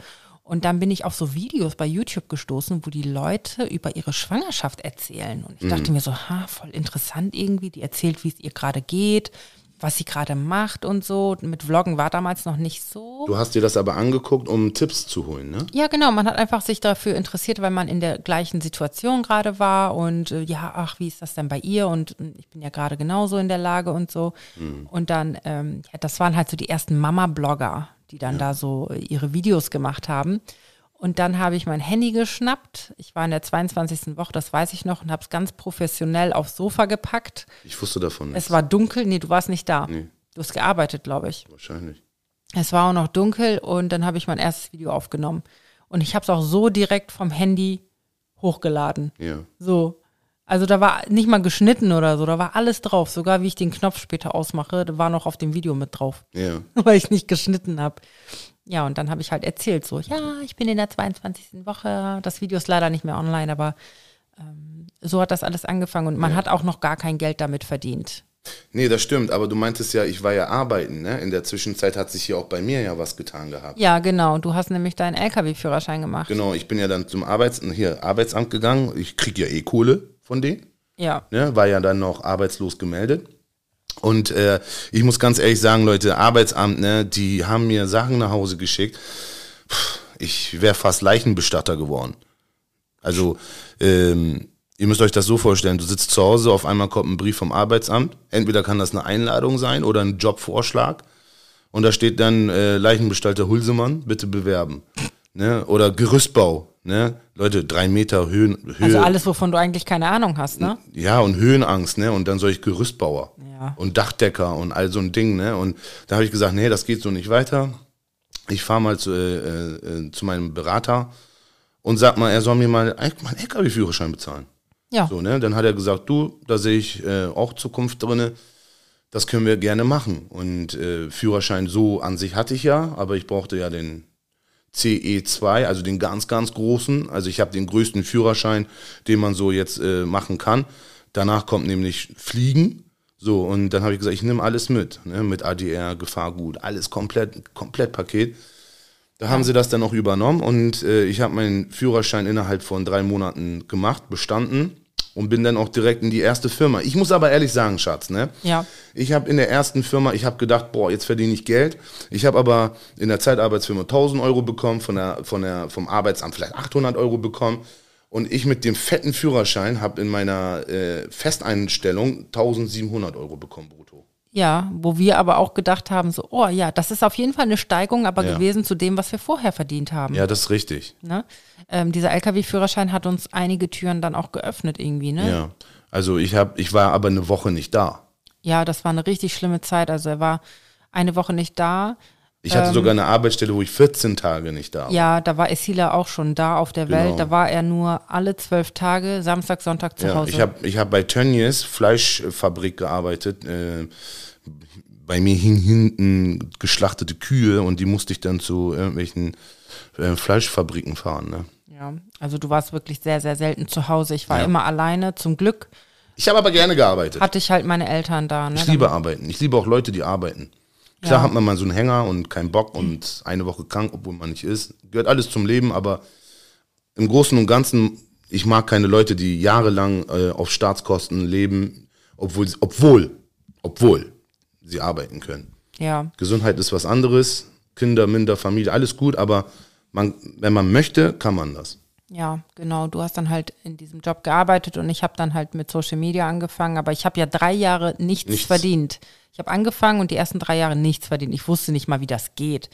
A: Und dann bin ich auf so Videos bei YouTube gestoßen, wo die Leute über ihre Schwangerschaft erzählen. Und ich
B: Mhm.
A: dachte mir so, ha, voll interessant irgendwie. Die erzählt, wie es ihr gerade geht, was sie gerade macht und so. Mit Vloggen war damals noch nicht so.
B: Du hast dir das aber angeguckt, um Tipps zu holen, ne?
A: Ja, genau. Man hat einfach sich dafür interessiert, weil man in der gleichen Situation gerade war und äh, ja, ach, wie ist das denn bei ihr? Und äh, ich bin ja gerade genauso in der Lage und so. Und dann, ähm, ja, das waren halt so die ersten Mama-Blogger, die dann da so äh, ihre Videos gemacht haben. Und dann habe ich mein Handy geschnappt. Ich war in der 22. Woche, das weiß ich noch, und habe es ganz professionell aufs Sofa gepackt.
B: Ich wusste davon nichts.
A: Es war dunkel. Nee, du warst nicht da.
B: Nee.
A: Du hast gearbeitet, glaube ich.
B: Wahrscheinlich.
A: Es war auch noch dunkel und dann habe ich mein erstes Video aufgenommen. Und ich habe es auch so direkt vom Handy hochgeladen.
B: Ja.
A: So. Also da war nicht mal geschnitten oder so, da war alles drauf. Sogar wie ich den Knopf später ausmache, da war noch auf dem Video mit drauf,
B: Ja.
A: weil ich nicht geschnitten habe. Ja, und dann habe ich halt erzählt, so, ja, ich bin in der 22. Woche. Das Video ist leider nicht mehr online, aber ähm, so hat das alles angefangen und man hat auch noch gar kein Geld damit verdient.
B: Nee, das stimmt, aber du meintest ja, ich war ja arbeiten, ne? In der Zwischenzeit hat sich hier auch bei mir ja was getan gehabt.
A: Ja, genau. Du hast nämlich deinen LKW-Führerschein gemacht.
B: Genau, ich bin ja dann zum Arbeits hier, Arbeitsamt gegangen. Ich krieg ja eh Kohle von denen.
A: Ja.
B: Ne? War ja dann noch arbeitslos gemeldet. Und äh, ich muss ganz ehrlich sagen, Leute, Arbeitsamt, ne, die haben mir Sachen nach Hause geschickt. Ich wäre fast Leichenbestatter geworden. Also, ähm, ihr müsst euch das so vorstellen, du sitzt zu Hause, auf einmal kommt ein Brief vom Arbeitsamt. Entweder kann das eine Einladung sein oder ein Jobvorschlag. Und da steht dann äh, Leichenbestatter Hulsemann, bitte bewerben. Ne? Oder Gerüstbau. Ne? Leute, drei Meter Höhen, Höhe.
A: Also alles, wovon du eigentlich keine Ahnung hast, ne?
B: Ja, und Höhenangst, ne? Und dann soll ich Gerüstbauer
A: Ja.
B: und Dachdecker und all so ein Ding, ne? Und da habe ich gesagt, nee, das geht so nicht weiter. Ich fahre mal zu, äh, äh, zu meinem Berater und sag mal, er soll mir mal meinen LKW-Führerschein bezahlen.
A: Ja.
B: So, ne? Dann hat er gesagt, du, da sehe ich äh, auch Zukunft drinne. Das können wir gerne machen. Und äh, Führerschein so an sich hatte ich ja, aber ich brauchte ja den CE2, also den ganz, ganz großen. Also ich habe den größten Führerschein, den man so jetzt äh, machen kann. Danach kommt nämlich Fliegen. So, und dann habe ich gesagt, ich nehme alles mit, ne? mit ADR, Gefahrgut, alles komplett, komplett Paket. Da haben sie das dann auch übernommen und äh, ich habe meinen Führerschein innerhalb von drei Monaten gemacht, bestanden. Und bin dann auch direkt in die erste Firma. Ich muss aber ehrlich sagen, Schatz, ne?
A: Ja.
B: Ich habe in der ersten Firma, ich habe gedacht, boah, jetzt verdiene ich Geld. Ich habe aber in der Zeitarbeitsfirma 1000 Euro bekommen, von der, von der, vom Arbeitsamt vielleicht 800 Euro bekommen. Und ich mit dem fetten Führerschein habe in meiner äh, Festeinstellung 1700 Euro bekommen brutto.
A: Ja, wo wir aber auch gedacht haben, so, oh ja, das ist auf jeden Fall eine Steigung, aber
B: Ja.
A: gewesen zu dem, was wir vorher verdient haben.
B: Ja, das ist richtig.
A: Ne? Ähm, dieser LKW-Führerschein hat uns einige Türen dann auch geöffnet irgendwie, ne?
B: Ja. Also ich habe, ich war aber eine Woche nicht da.
A: Ja, das war eine richtig schlimme Zeit. Also er war eine Woche nicht da.
B: Ich hatte sogar eine Arbeitsstelle, wo ich 14 Tage nicht da war.
A: Ähm. Ja, da war Esila auch schon da auf der
B: Genau.
A: Welt. Da war er nur alle zwölf Tage, Samstag, Sonntag zu
B: Ja,
A: Hause.
B: ich habe ich hab bei Tönnies Fleischfabrik gearbeitet. Äh, bei mir hing hinten geschlachtete Kühe und die musste ich dann zu irgendwelchen äh, Fleischfabriken fahren. Ne?
A: ja, also du warst wirklich sehr, sehr selten zu Hause. Ich war
B: Ja.
A: immer alleine. Zum Glück
B: Ich habe aber gerne gearbeitet.
A: hatte ich halt meine Eltern da. Ne?
B: Ich liebe arbeiten. Ich liebe auch Leute, die arbeiten. Klar
A: Ja.
B: hat man mal so einen Hänger und keinen Bock und eine Woche krank, obwohl man nicht ist. Gehört alles zum Leben, aber im Großen und Ganzen, ich mag keine Leute, die jahrelang äh, auf Staatskosten leben, obwohl, obwohl, obwohl sie arbeiten können.
A: Ja,
B: Gesundheit ist was anderes, Kinder, Minder, Familie, alles gut, aber man, wenn man möchte, kann man das.
A: ja, genau. Du hast dann halt in diesem Job gearbeitet und ich habe dann halt mit Social Media angefangen. Aber ich habe ja drei Jahre nichts,
B: Nichts.
A: verdient. Ich habe angefangen und die ersten drei Jahre nichts verdient. Ich wusste nicht mal, wie das geht.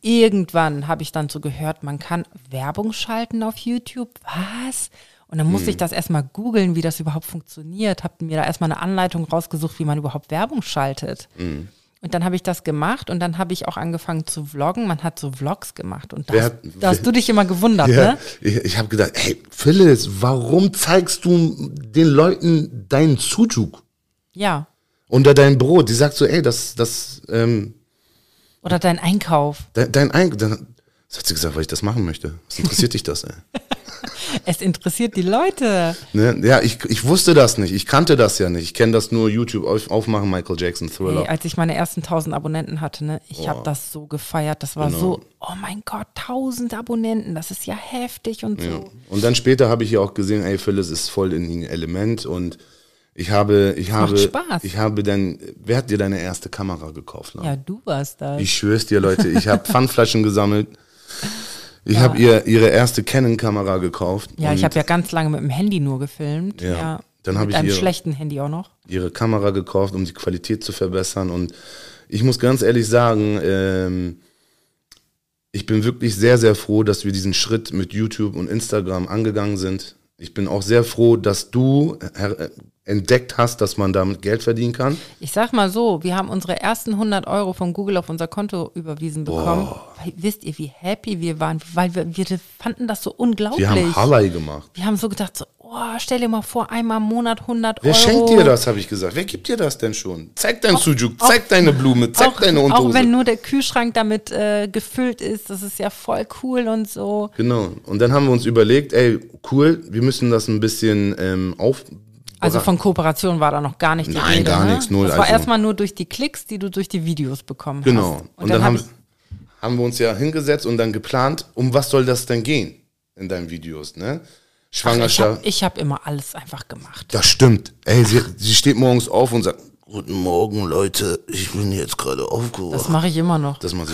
A: Irgendwann habe ich dann so gehört, man kann Werbung schalten auf YouTube. Was? Und dann musste ich das erstmal googeln, wie das überhaupt funktioniert. Habe mir da erstmal eine Anleitung rausgesucht, wie man überhaupt Werbung schaltet.
B: Mhm.
A: Und dann habe ich das gemacht und dann habe ich auch angefangen zu vloggen. Man hat so Vlogs gemacht und da
B: Wer
A: hast,
B: hat-
A: da hast du dich immer gewundert,
B: Ja,
A: ne?
B: ich ich habe gedacht, hey Phyllis, warum zeigst du den Leuten deinen Sujuk
A: Ja.
B: Unter dein Brot? Die sagt so, ey, das, das, ähm,
A: Oder dein Einkauf.
B: dein, dein Ein dann das hat sie gesagt, weil ich das machen möchte. Was interessiert dich das, ey?
A: Es interessiert die Leute.
B: Ne? Ja, ich, ich wusste das nicht. Ich kannte das ja nicht. Ich kenne das nur YouTube auf, aufmachen, Michael Jackson, Thriller.
A: Ey, als ich meine ersten 1000 Abonnenten hatte, ne, ich habe das so gefeiert. Das war
B: Genau.
A: so, oh mein Gott, 1000 Abonnenten, das ist ja heftig und so.
B: Und dann später habe ich ja auch gesehen, ey, Phyllis ist voll in dem Element und ich habe, ich habe,
A: macht Spaß.
B: ich habe dann, wer hat dir deine erste Kamera gekauft? Lana?
A: Ja, du warst da.
B: Ich schwör's dir, Leute, ich habe Pfandflaschen gesammelt. Ich habe ihr ihre erste Canon-Kamera gekauft.
A: Ja, ich habe ja ganz lange mit dem Handy nur gefilmt.
B: Ja,
A: Ja.
B: dann hab
A: mit
B: ich
A: einem
B: ihre-
A: schlechten Handy auch noch.
B: ihre Kamera gekauft, um die Qualität zu verbessern. Und ich muss ganz ehrlich sagen, ähm, ich bin wirklich sehr, sehr froh, dass wir diesen Schritt mit YouTube und Instagram angegangen sind. Ich bin auch sehr froh, dass du her- entdeckt hast, dass man damit Geld verdienen kann.
A: Ich sag mal so, wir haben unsere ersten 100 Euro von Google auf unser Konto überwiesen bekommen. Weil, wisst ihr, wie happy wir waren? Weil wir, wir fanden das so unglaublich.
B: Wir haben Hawaii gemacht.
A: Wir haben so gedacht, so, oh, stell dir mal vor, einmal im Monat 100
B: Wer
A: Euro.
B: schenkt dir das, habe ich gesagt. Wer gibt dir das denn schon? Zeig dein Sujuk, zeig deine Blume, zeig
A: Auch,
B: deine
A: auch
B: Unterhose.
A: wenn nur der Kühlschrank damit äh, gefüllt ist, das ist ja voll cool und so.
B: Genau. Und dann haben wir uns überlegt, ey, cool, wir müssen das ein bisschen ähm, auf.
A: Also von Kooperation war da noch gar nicht die
B: Nein,
A: Rede.
B: gar
A: ne?
B: nichts, null,
A: Das war
B: also-
A: erstmal nur durch die Klicks, die du durch die Videos bekommen
B: Genau.
A: hast.
B: Und, dann,
A: hab
B: haben, haben wir uns ja hingesetzt und dann geplant, um was soll das denn gehen in deinen Videos, ne?
A: Ich
B: Schwangerschaft.
A: habe ich hab immer alles einfach gemacht.
B: das stimmt. Ey, sie, sie steht morgens auf und sagt, Guten Morgen, Leute, ich bin jetzt gerade aufgewacht.
A: Das mache ich immer noch.
B: Das mal so.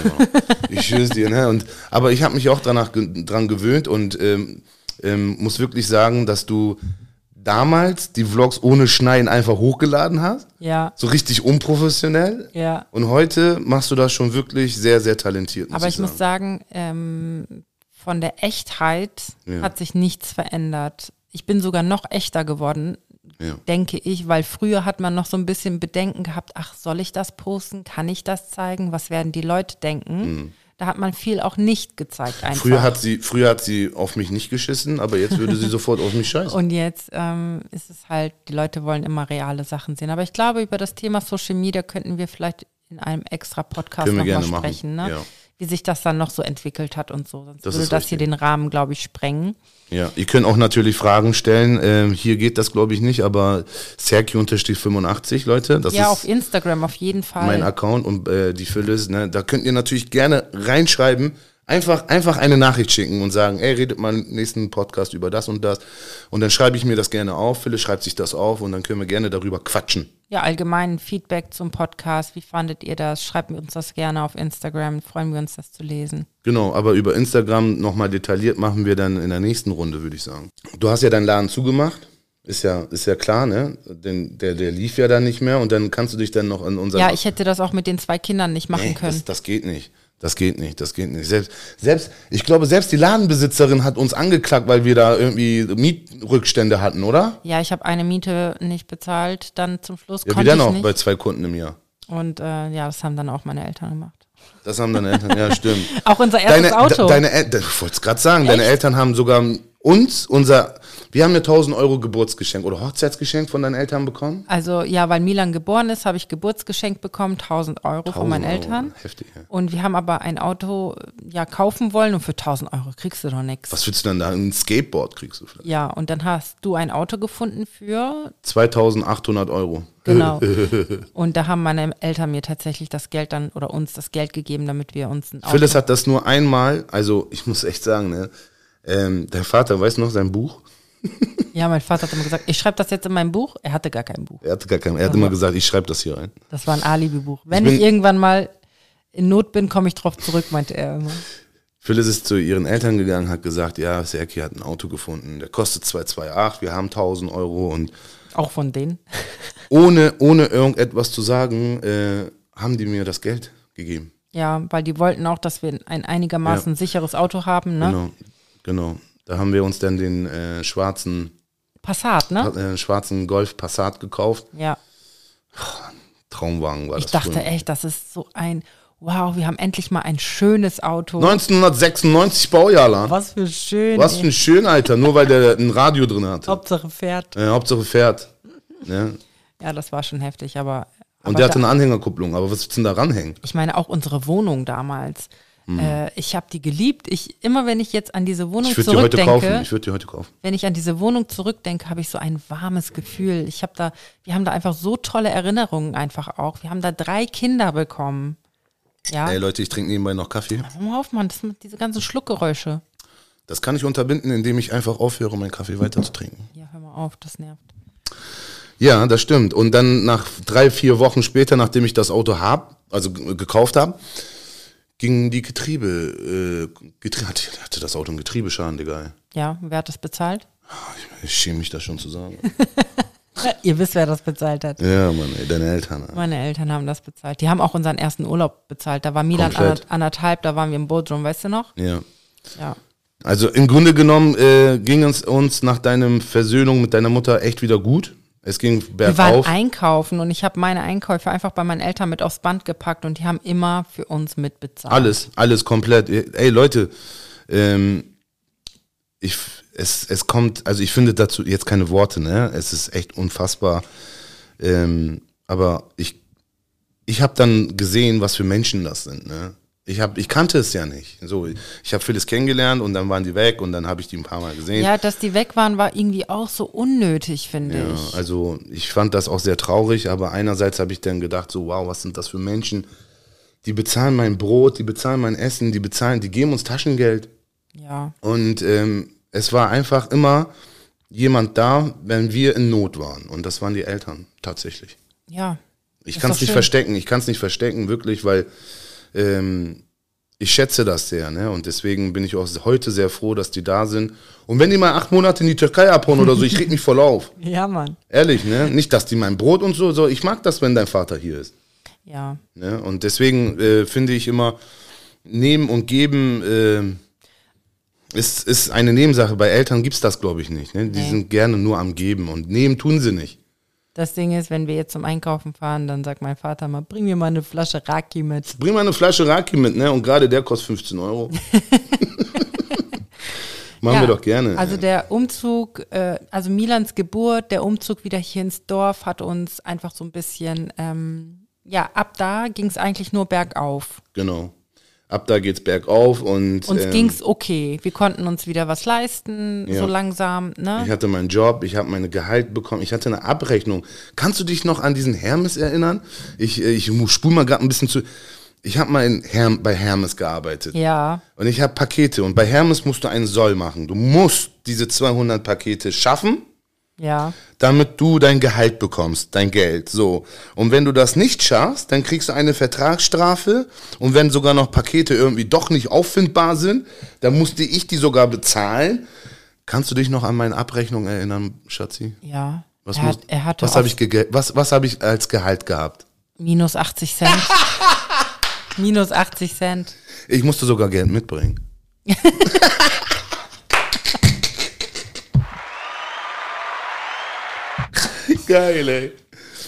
B: Ich schwör's dir, ne? Und, aber ich habe mich auch danach dran gewöhnt und ähm, ähm, muss wirklich sagen, dass du damals die Vlogs ohne Schneiden einfach hochgeladen hast.
A: Ja,
B: So richtig unprofessionell.
A: ja.
B: Und heute machst du das schon wirklich sehr, sehr talentiert.
A: Aber ich
B: sagen.
A: muss sagen, ähm, von der Echtheit
B: Ja.
A: hat sich nichts verändert. Ich bin sogar noch echter geworden,
B: Ja.
A: denke ich, weil früher hat man noch so ein bisschen Bedenken gehabt, ach, soll ich das posten? Kann ich das zeigen? Was werden die Leute denken? Da hat man viel auch nicht gezeigt einfach.
B: Mhm. Früher hat, sie, früher hat sie auf mich nicht geschissen, aber jetzt würde sie sofort auf mich scheißen.
A: Und jetzt ähm, ist es halt, die Leute wollen immer reale Sachen sehen. Aber ich glaube, über das Thema Social Media könnten wir vielleicht in einem extra Podcast nochmal sprechen, ne?
B: ja.
A: Wie sich das dann noch so entwickelt hat und so. Sonst
B: Das
A: würde das hier
B: richtig.
A: den Rahmen, glaube ich, sprengen.
B: Ja, ihr könnt auch natürlich Fragen stellen. Ähm, hier geht das, glaube ich, nicht, aber Sergio-85, Leute, das
A: ja,
B: ist
A: auf Instagram auf jeden Fall.
B: mein Account und äh, die Phyllis, ne, da könnt ihr natürlich gerne reinschreiben. Einfach, einfach eine Nachricht schicken und sagen, ey, redet mal im nächsten Podcast über das und das. Und dann schreibe ich mir das gerne auf. Philipp schreibt sich das auf und dann können wir gerne darüber quatschen.
A: Ja, allgemein Feedback zum Podcast. Wie fandet ihr das? Schreibt uns das gerne auf Instagram. Freuen wir uns, das zu lesen.
B: Genau, aber über Instagram nochmal detailliert machen wir dann in der nächsten Runde, würde ich sagen. Du hast ja deinen Laden zugemacht. Ist ja, ist ja klar, ne? Denn der, der lief ja dann nicht mehr und dann kannst du dich dann noch an unser.
A: Ja, ich hätte das auch mit den zwei Kindern nicht machen
B: Nee,
A: können.
B: Das, das geht nicht. Das geht nicht, das geht nicht. Selbst, selbst, ich glaube, selbst die Ladenbesitzerin hat uns angeklagt, weil wir da irgendwie Mietrückstände hatten, oder?
A: ja, ich habe eine Miete nicht bezahlt. Dann zum Schluss
B: Ja, wie
A: konnte
B: denn
A: ich
B: auch
A: nicht.
B: bei zwei Kunden im Jahr.
A: Und äh, ja, das haben dann auch meine Eltern gemacht.
B: Das haben deine Eltern, ja, stimmt.
A: Auch unser erstes
B: Deine,
A: Auto.
B: de- deine El- de- ich wollte es gerade sagen, deine Eltern haben sogar uns, unser, wir haben ja 1000 Euro Geburtsgeschenk oder Hochzeitsgeschenk von deinen Eltern bekommen.
A: Also ja, weil Milan geboren ist, habe ich Geburtsgeschenk bekommen, 1000 Euro von
B: 1000
A: meinen
B: Euro.
A: Eltern.
B: Heftig, ja.
A: Und wir haben aber ein Auto ja kaufen wollen und für 1000 Euro kriegst du doch nichts.
B: Was willst du denn da? Ein Skateboard kriegst du vielleicht.
A: Ja, und dann hast du ein Auto gefunden für,
B: 2800 Euro.
A: genau. und da haben meine Eltern mir tatsächlich das Geld dann oder uns das Geld gegeben, damit wir uns ein Auto.
B: Phyllis hat das nur einmal, also ich muss echt sagen, ne? Ähm, dein Vater, weißt du noch, sein Buch?
A: Ja, mein Vater hat immer gesagt, ich schreibe das jetzt in mein Buch. Er hatte gar kein Buch.
B: Er hatte gar kein, er hat immer gesagt, ich schreibe das hier rein.
A: Das war ein Alibi-Buch. Wenn
B: Ich
A: ich, irgendwann mal in Not bin, komme ich drauf zurück, meinte er immer.
B: Phyllis ist zu ihren Eltern gegangen, hat gesagt, ja, Serki hat ein Auto gefunden, der kostet 228, wir haben 1000 Euro und
A: Auch von denen.
B: ohne, ohne irgendetwas zu sagen, äh, haben die mir das Geld gegeben.
A: Ja, weil die wollten auch, dass wir ein einigermaßen sicheres Auto haben, ne?
B: Genau, genau. Da haben wir uns dann den äh, schwarzen,
A: Passat, ne?
B: äh, schwarzen Golf Passat gekauft.
A: Ja.
B: Traumwagen war
A: Ich
B: das.
A: dachte
B: früher.
A: echt, das ist so ein, wow, wir haben endlich mal ein schönes Auto.
B: 1996 Baujahr lang.
A: Was für schön.
B: Was für ein schön, Alter, nur weil der ein Radio drin hatte.
A: Hauptsache fährt.
B: Äh, Hauptsache fährt. Ne?
A: Ja, das war schon heftig, aber.
B: Und
A: aber
B: der hatte eine Anhängerkupplung, aber was willst du denn da ranhängen?
A: ich meine auch unsere Wohnung damals. Äh, ich habe die geliebt. Ich immer, wenn ich jetzt an diese Wohnung
B: Ich würde die heute
A: zurückdenke,
B: kaufen. Ich würde die heute kaufen.
A: wenn ich an diese Wohnung zurückdenke, habe ich so ein warmes Gefühl. Ich habe da, wir haben da einfach so tolle Erinnerungen einfach auch. Wir haben da drei Kinder bekommen. Ja,
B: Ey Leute, ich trinke nebenbei noch Kaffee.
A: hör mal auf, Mann, das sind diese ganzen Schluckgeräusche.
B: Das kann ich unterbinden, indem ich einfach aufhöre, meinen Kaffee weiter zu trinken.
A: Ja, hör mal auf, das nervt.
B: Ja, das stimmt. Und dann nach drei, vier Wochen später, nachdem ich das Auto hab, also gekauft habe, gingen die Getriebe, äh, Getrie hatte, hatte das Auto einen Getriebeschaden, Digga.
A: Ja, wer hat das bezahlt?
B: Ich schäme mich das schon zu sagen.
A: Ihr wisst, wer das bezahlt hat.
B: ja, Mann, ey, deine Eltern. ey.
A: Meine Eltern haben das bezahlt. Die haben auch unseren ersten Urlaub bezahlt. Da war Milan anderthalb, da waren wir im Bodrum, weißt du noch?
B: Ja.
A: Ja.
B: Also im Grunde genommen äh, ging es uns nach deinem Versöhnung mit deiner Mutter echt wieder gut. Es ging
A: Wir waren
B: bergauf.
A: einkaufen und ich habe meine Einkäufe einfach bei meinen Eltern mit aufs Band gepackt und die haben immer für uns mitbezahlt.
B: Alles, alles komplett. Ey, Leute, ähm, ich, es, es kommt, also ich finde dazu jetzt keine Worte, ne? Es ist echt unfassbar. Ähm, aber ich, ich habe dann gesehen, was für Menschen das sind, ne? Ich, hab, ich kannte es ja nicht. So, ich habe vieles kennengelernt und dann waren die weg und dann habe ich die ein paar Mal gesehen.
A: Ja, dass die weg waren, war irgendwie auch so unnötig, finde
B: Ja,
A: ich.
B: also ich fand das auch sehr traurig, aber einerseits habe ich dann gedacht, so wow, was sind das für Menschen? Die bezahlen mein Brot, die bezahlen mein Essen, die bezahlen, die geben uns Taschengeld.
A: Ja,
B: Und ähm, es war einfach immer jemand da, wenn wir in Not waren. Und das waren die Eltern tatsächlich.
A: ja.
B: Ich kann es nicht
A: schön.
B: verstecken, ich kann es nicht verstecken, wirklich, weil ähm, ich schätze das sehr. Ne? Und deswegen bin ich auch heute sehr froh, dass die da sind. Und wenn die mal acht Monate in die Türkei abhauen oder so, ich reg mich voll auf.
A: Ja, Mann.
B: Ehrlich, ne? Nicht, dass die mein Brot und so, so. Ich mag das, wenn dein Vater hier ist.
A: Ja.
B: Ne? Und deswegen äh, finde ich immer, nehmen und geben äh, ist, ist eine Nebensache. Bei Eltern gibt's das, glaube ich, nicht. Ne? Die
A: Nee.
B: sind gerne nur am Geben und nehmen tun sie nicht.
A: Das Ding ist, wenn wir jetzt zum Einkaufen fahren, dann sagt mein Vater mal, bring mir mal eine Flasche Raki mit.
B: Bring mal eine Flasche Raki mit, ne? Und gerade der kostet 15 Euro. Machen
A: Ja,
B: wir doch gerne.
A: Also der Umzug, äh, also Milans Geburt, der Umzug wieder hier ins Dorf hat uns einfach so ein bisschen, ähm, ja, ab da ging es eigentlich nur bergauf.
B: genau. Ab da geht's bergauf und
A: Uns
B: ähm,
A: ging's okay. Wir konnten uns wieder was leisten,
B: Ja.
A: so langsam, ne?
B: Ich hatte meinen Job, ich habe meine Gehalt bekommen, ich hatte eine Abrechnung. Kannst du dich noch an diesen Hermes erinnern? Ich, äh, ich spule mal gerade ein bisschen zu. Ich habe mal in Herm, bei Hermes gearbeitet.
A: Ja.
B: Und ich habe Pakete. Und bei Hermes musst du einen Soll machen. Du musst diese 200 Pakete schaffen,
A: Ja.
B: damit du dein Gehalt bekommst, dein Geld. So. Und wenn du das nicht schaffst, dann kriegst du eine Vertragsstrafe. Und wenn sogar noch Pakete irgendwie doch nicht auffindbar sind, dann musste ich die sogar bezahlen. Kannst du dich noch an meine Abrechnung erinnern, Schatzi?
A: Ja.
B: Was,
A: er, hat, er hatte
B: was habe ich, was, was hab ich als Gehalt gehabt?
A: minus 80 Cent. minus 80 Cent.
B: Ich musste sogar Geld mitbringen. Geil, ey.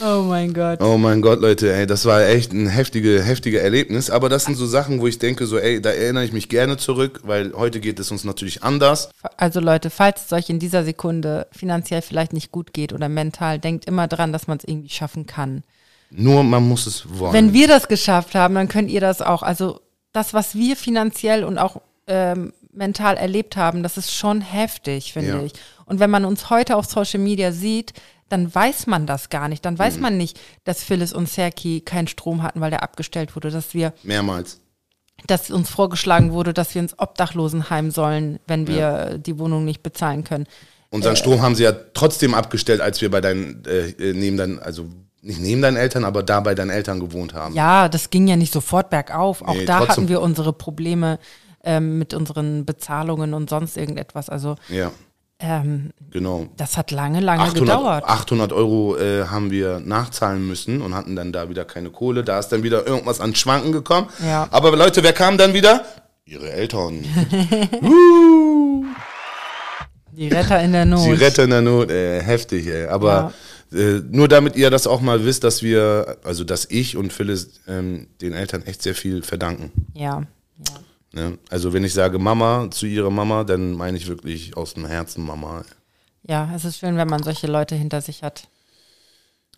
A: Oh mein Gott.
B: Oh mein Gott, Leute, ey, das war echt ein heftige, heftige Erlebnis. Aber das sind so Sachen, wo ich denke, so, ey, da erinnere ich mich gerne zurück, weil heute geht es uns natürlich anders.
A: Also Leute, falls es euch in dieser Sekunde finanziell vielleicht nicht gut geht oder mental, denkt immer dran, dass man es irgendwie schaffen kann.
B: Nur man muss es wollen.
A: Wenn wir das geschafft haben, dann könnt ihr das auch. Also das, was wir finanziell und auch ähm, mental erlebt haben, das ist schon heftig, finde
B: Ja.
A: ich. Und wenn man uns heute auf Social Media sieht, dann weiß man das gar nicht. Dann
B: Mhm.
A: weiß man nicht, dass Phyllis und Serki keinen Strom hatten, weil der abgestellt wurde, dass wir
B: Mehrmals.
A: dass uns vorgeschlagen wurde, dass wir ins Obdachlosenheim sollen, wenn wir die Wohnung nicht bezahlen können.
B: Unseren Strom haben sie ja trotzdem abgestellt, als wir bei deinen, äh, äh, neben deinen, also nicht neben deinen Eltern, aber da bei deinen Eltern gewohnt haben.
A: Ja, das ging ja nicht sofort bergauf. Auch
B: Nee,
A: da hatten wir unsere Probleme ähm, mit unseren Bezahlungen und sonst irgendetwas. Also
B: Ja,
A: ähm,
B: genau.
A: das hat lange, lange
B: 800,
A: gedauert.
B: 800 Euro äh, haben wir nachzahlen müssen und hatten dann da wieder keine Kohle. Da ist dann wieder irgendwas an Schwanken gekommen.
A: Ja.
B: Aber Leute, wer kam dann wieder? Ihre Eltern.
A: Die Retter in der Not.
B: Die Retter in der Not, äh, heftig, ey. Aber äh, nur damit ihr das auch mal wisst, dass wir, also dass ich und Phyllis ähm, den Eltern echt sehr viel verdanken.
A: Ja, ja.
B: Ne? Also wenn ich sage Mama zu ihrer Mama, dann meine ich wirklich aus dem Herzen Mama.
A: ja, es ist schön, wenn man solche Leute hinter sich hat.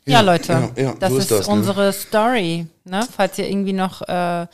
A: Ja, Leute,
B: ja, ja,
A: das
B: so
A: ist,
B: das, ne?
A: unsere Story. Ne? Falls ihr irgendwie noch, äh,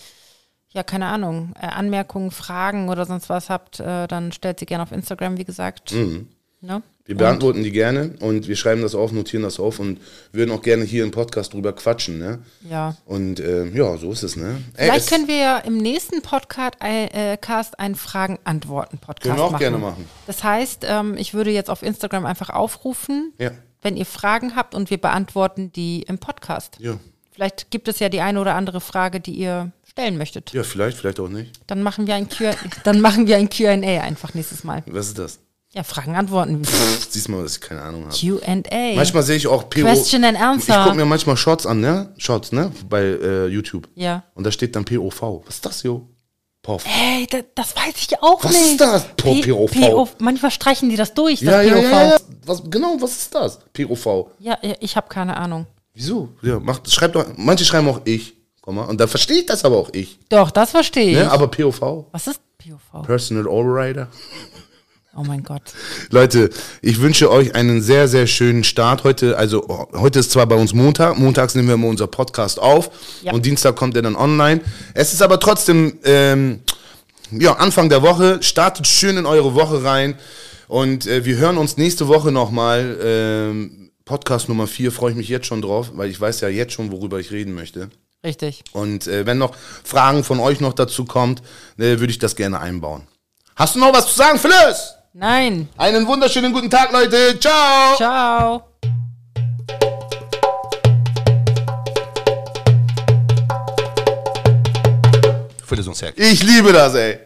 A: ja, keine Ahnung, äh, Anmerkungen, Fragen oder sonst was habt, äh, dann stellt sie gerne auf Instagram, wie gesagt.
B: Mhm.
A: Ne?
B: Wir beantworten die gerne und wir schreiben das auf, notieren das auf und würden auch gerne hier im Podcast drüber quatschen, ne?
A: Ja.
B: Und äh, ja, so ist es, ne? Ey,
A: Vielleicht
B: es-
A: können wir ja im nächsten Podcast äh, Cast einen Fragen-Antworten-Podcast
B: Können wir auch
A: machen.
B: gerne machen.
A: Das heißt, ähm, ich würde jetzt auf Instagram einfach aufrufen,
B: Ja,
A: wenn ihr Fragen habt und wir beantworten die im Podcast.
B: ja.
A: Vielleicht gibt es ja die eine oder andere Frage, die ihr stellen möchtet.
B: Ja, vielleicht, vielleicht auch nicht.
A: Dann machen wir ein Q dann machen wir ein Q&A einfach nächstes Mal.
B: Was ist das?
A: Ja, Fragen, Antworten.
B: Siehst mal, dass ich keine Ahnung habe.
A: Q&A.
B: Manchmal sehe ich auch PO.
A: Question and answer.
B: Ich gucke mir manchmal Shorts an, ne? Shorts, ne? Bei äh, YouTube.
A: Ja.
B: Und da steht dann POV. Was ist das, jo? POV.
A: Hey, da, das weiß ich auch
B: Was
A: nicht.
B: ist das?
A: P-
B: POV.
A: PO manchmal streichen die das durch, das
B: Ja, ja,
A: POV.
B: ja, ja. Was, genau, was ist das? POV.
A: Ja, ich habe keine Ahnung.
B: Wieso? Ja, macht, schreibt doch, manche schreiben auch ich. Komm mal. Und dann verstehe ich das aber auch ich.
A: Doch, das verstehe ich.
B: Ne? Aber POV,
A: Was ist POV?
B: Personal Overrider.
A: Oh mein Gott.
B: Leute, ich wünsche euch einen sehr, sehr schönen Start heute. Also oh, heute ist zwar bei uns Montag, montags nehmen wir immer unser Podcast auf
A: Ja.
B: und Dienstag kommt er dann online. Es ist aber trotzdem ähm, ja, Anfang der Woche. Startet schön in eure Woche rein und äh, wir hören uns nächste Woche nochmal. Ähm, Podcast Nummer 4 freue ich mich jetzt schon drauf, weil ich weiß ja jetzt schon, worüber ich reden möchte.
A: Richtig.
B: Und äh, wenn noch Fragen von euch noch dazu kommt, äh, würde ich das gerne einbauen. Hast du noch was zu sagen, Phyllis?
A: Nein.
B: Einen wunderschönen guten Tag, Leute. Ciao.
A: Ciao.
B: Ich liebe das, ey.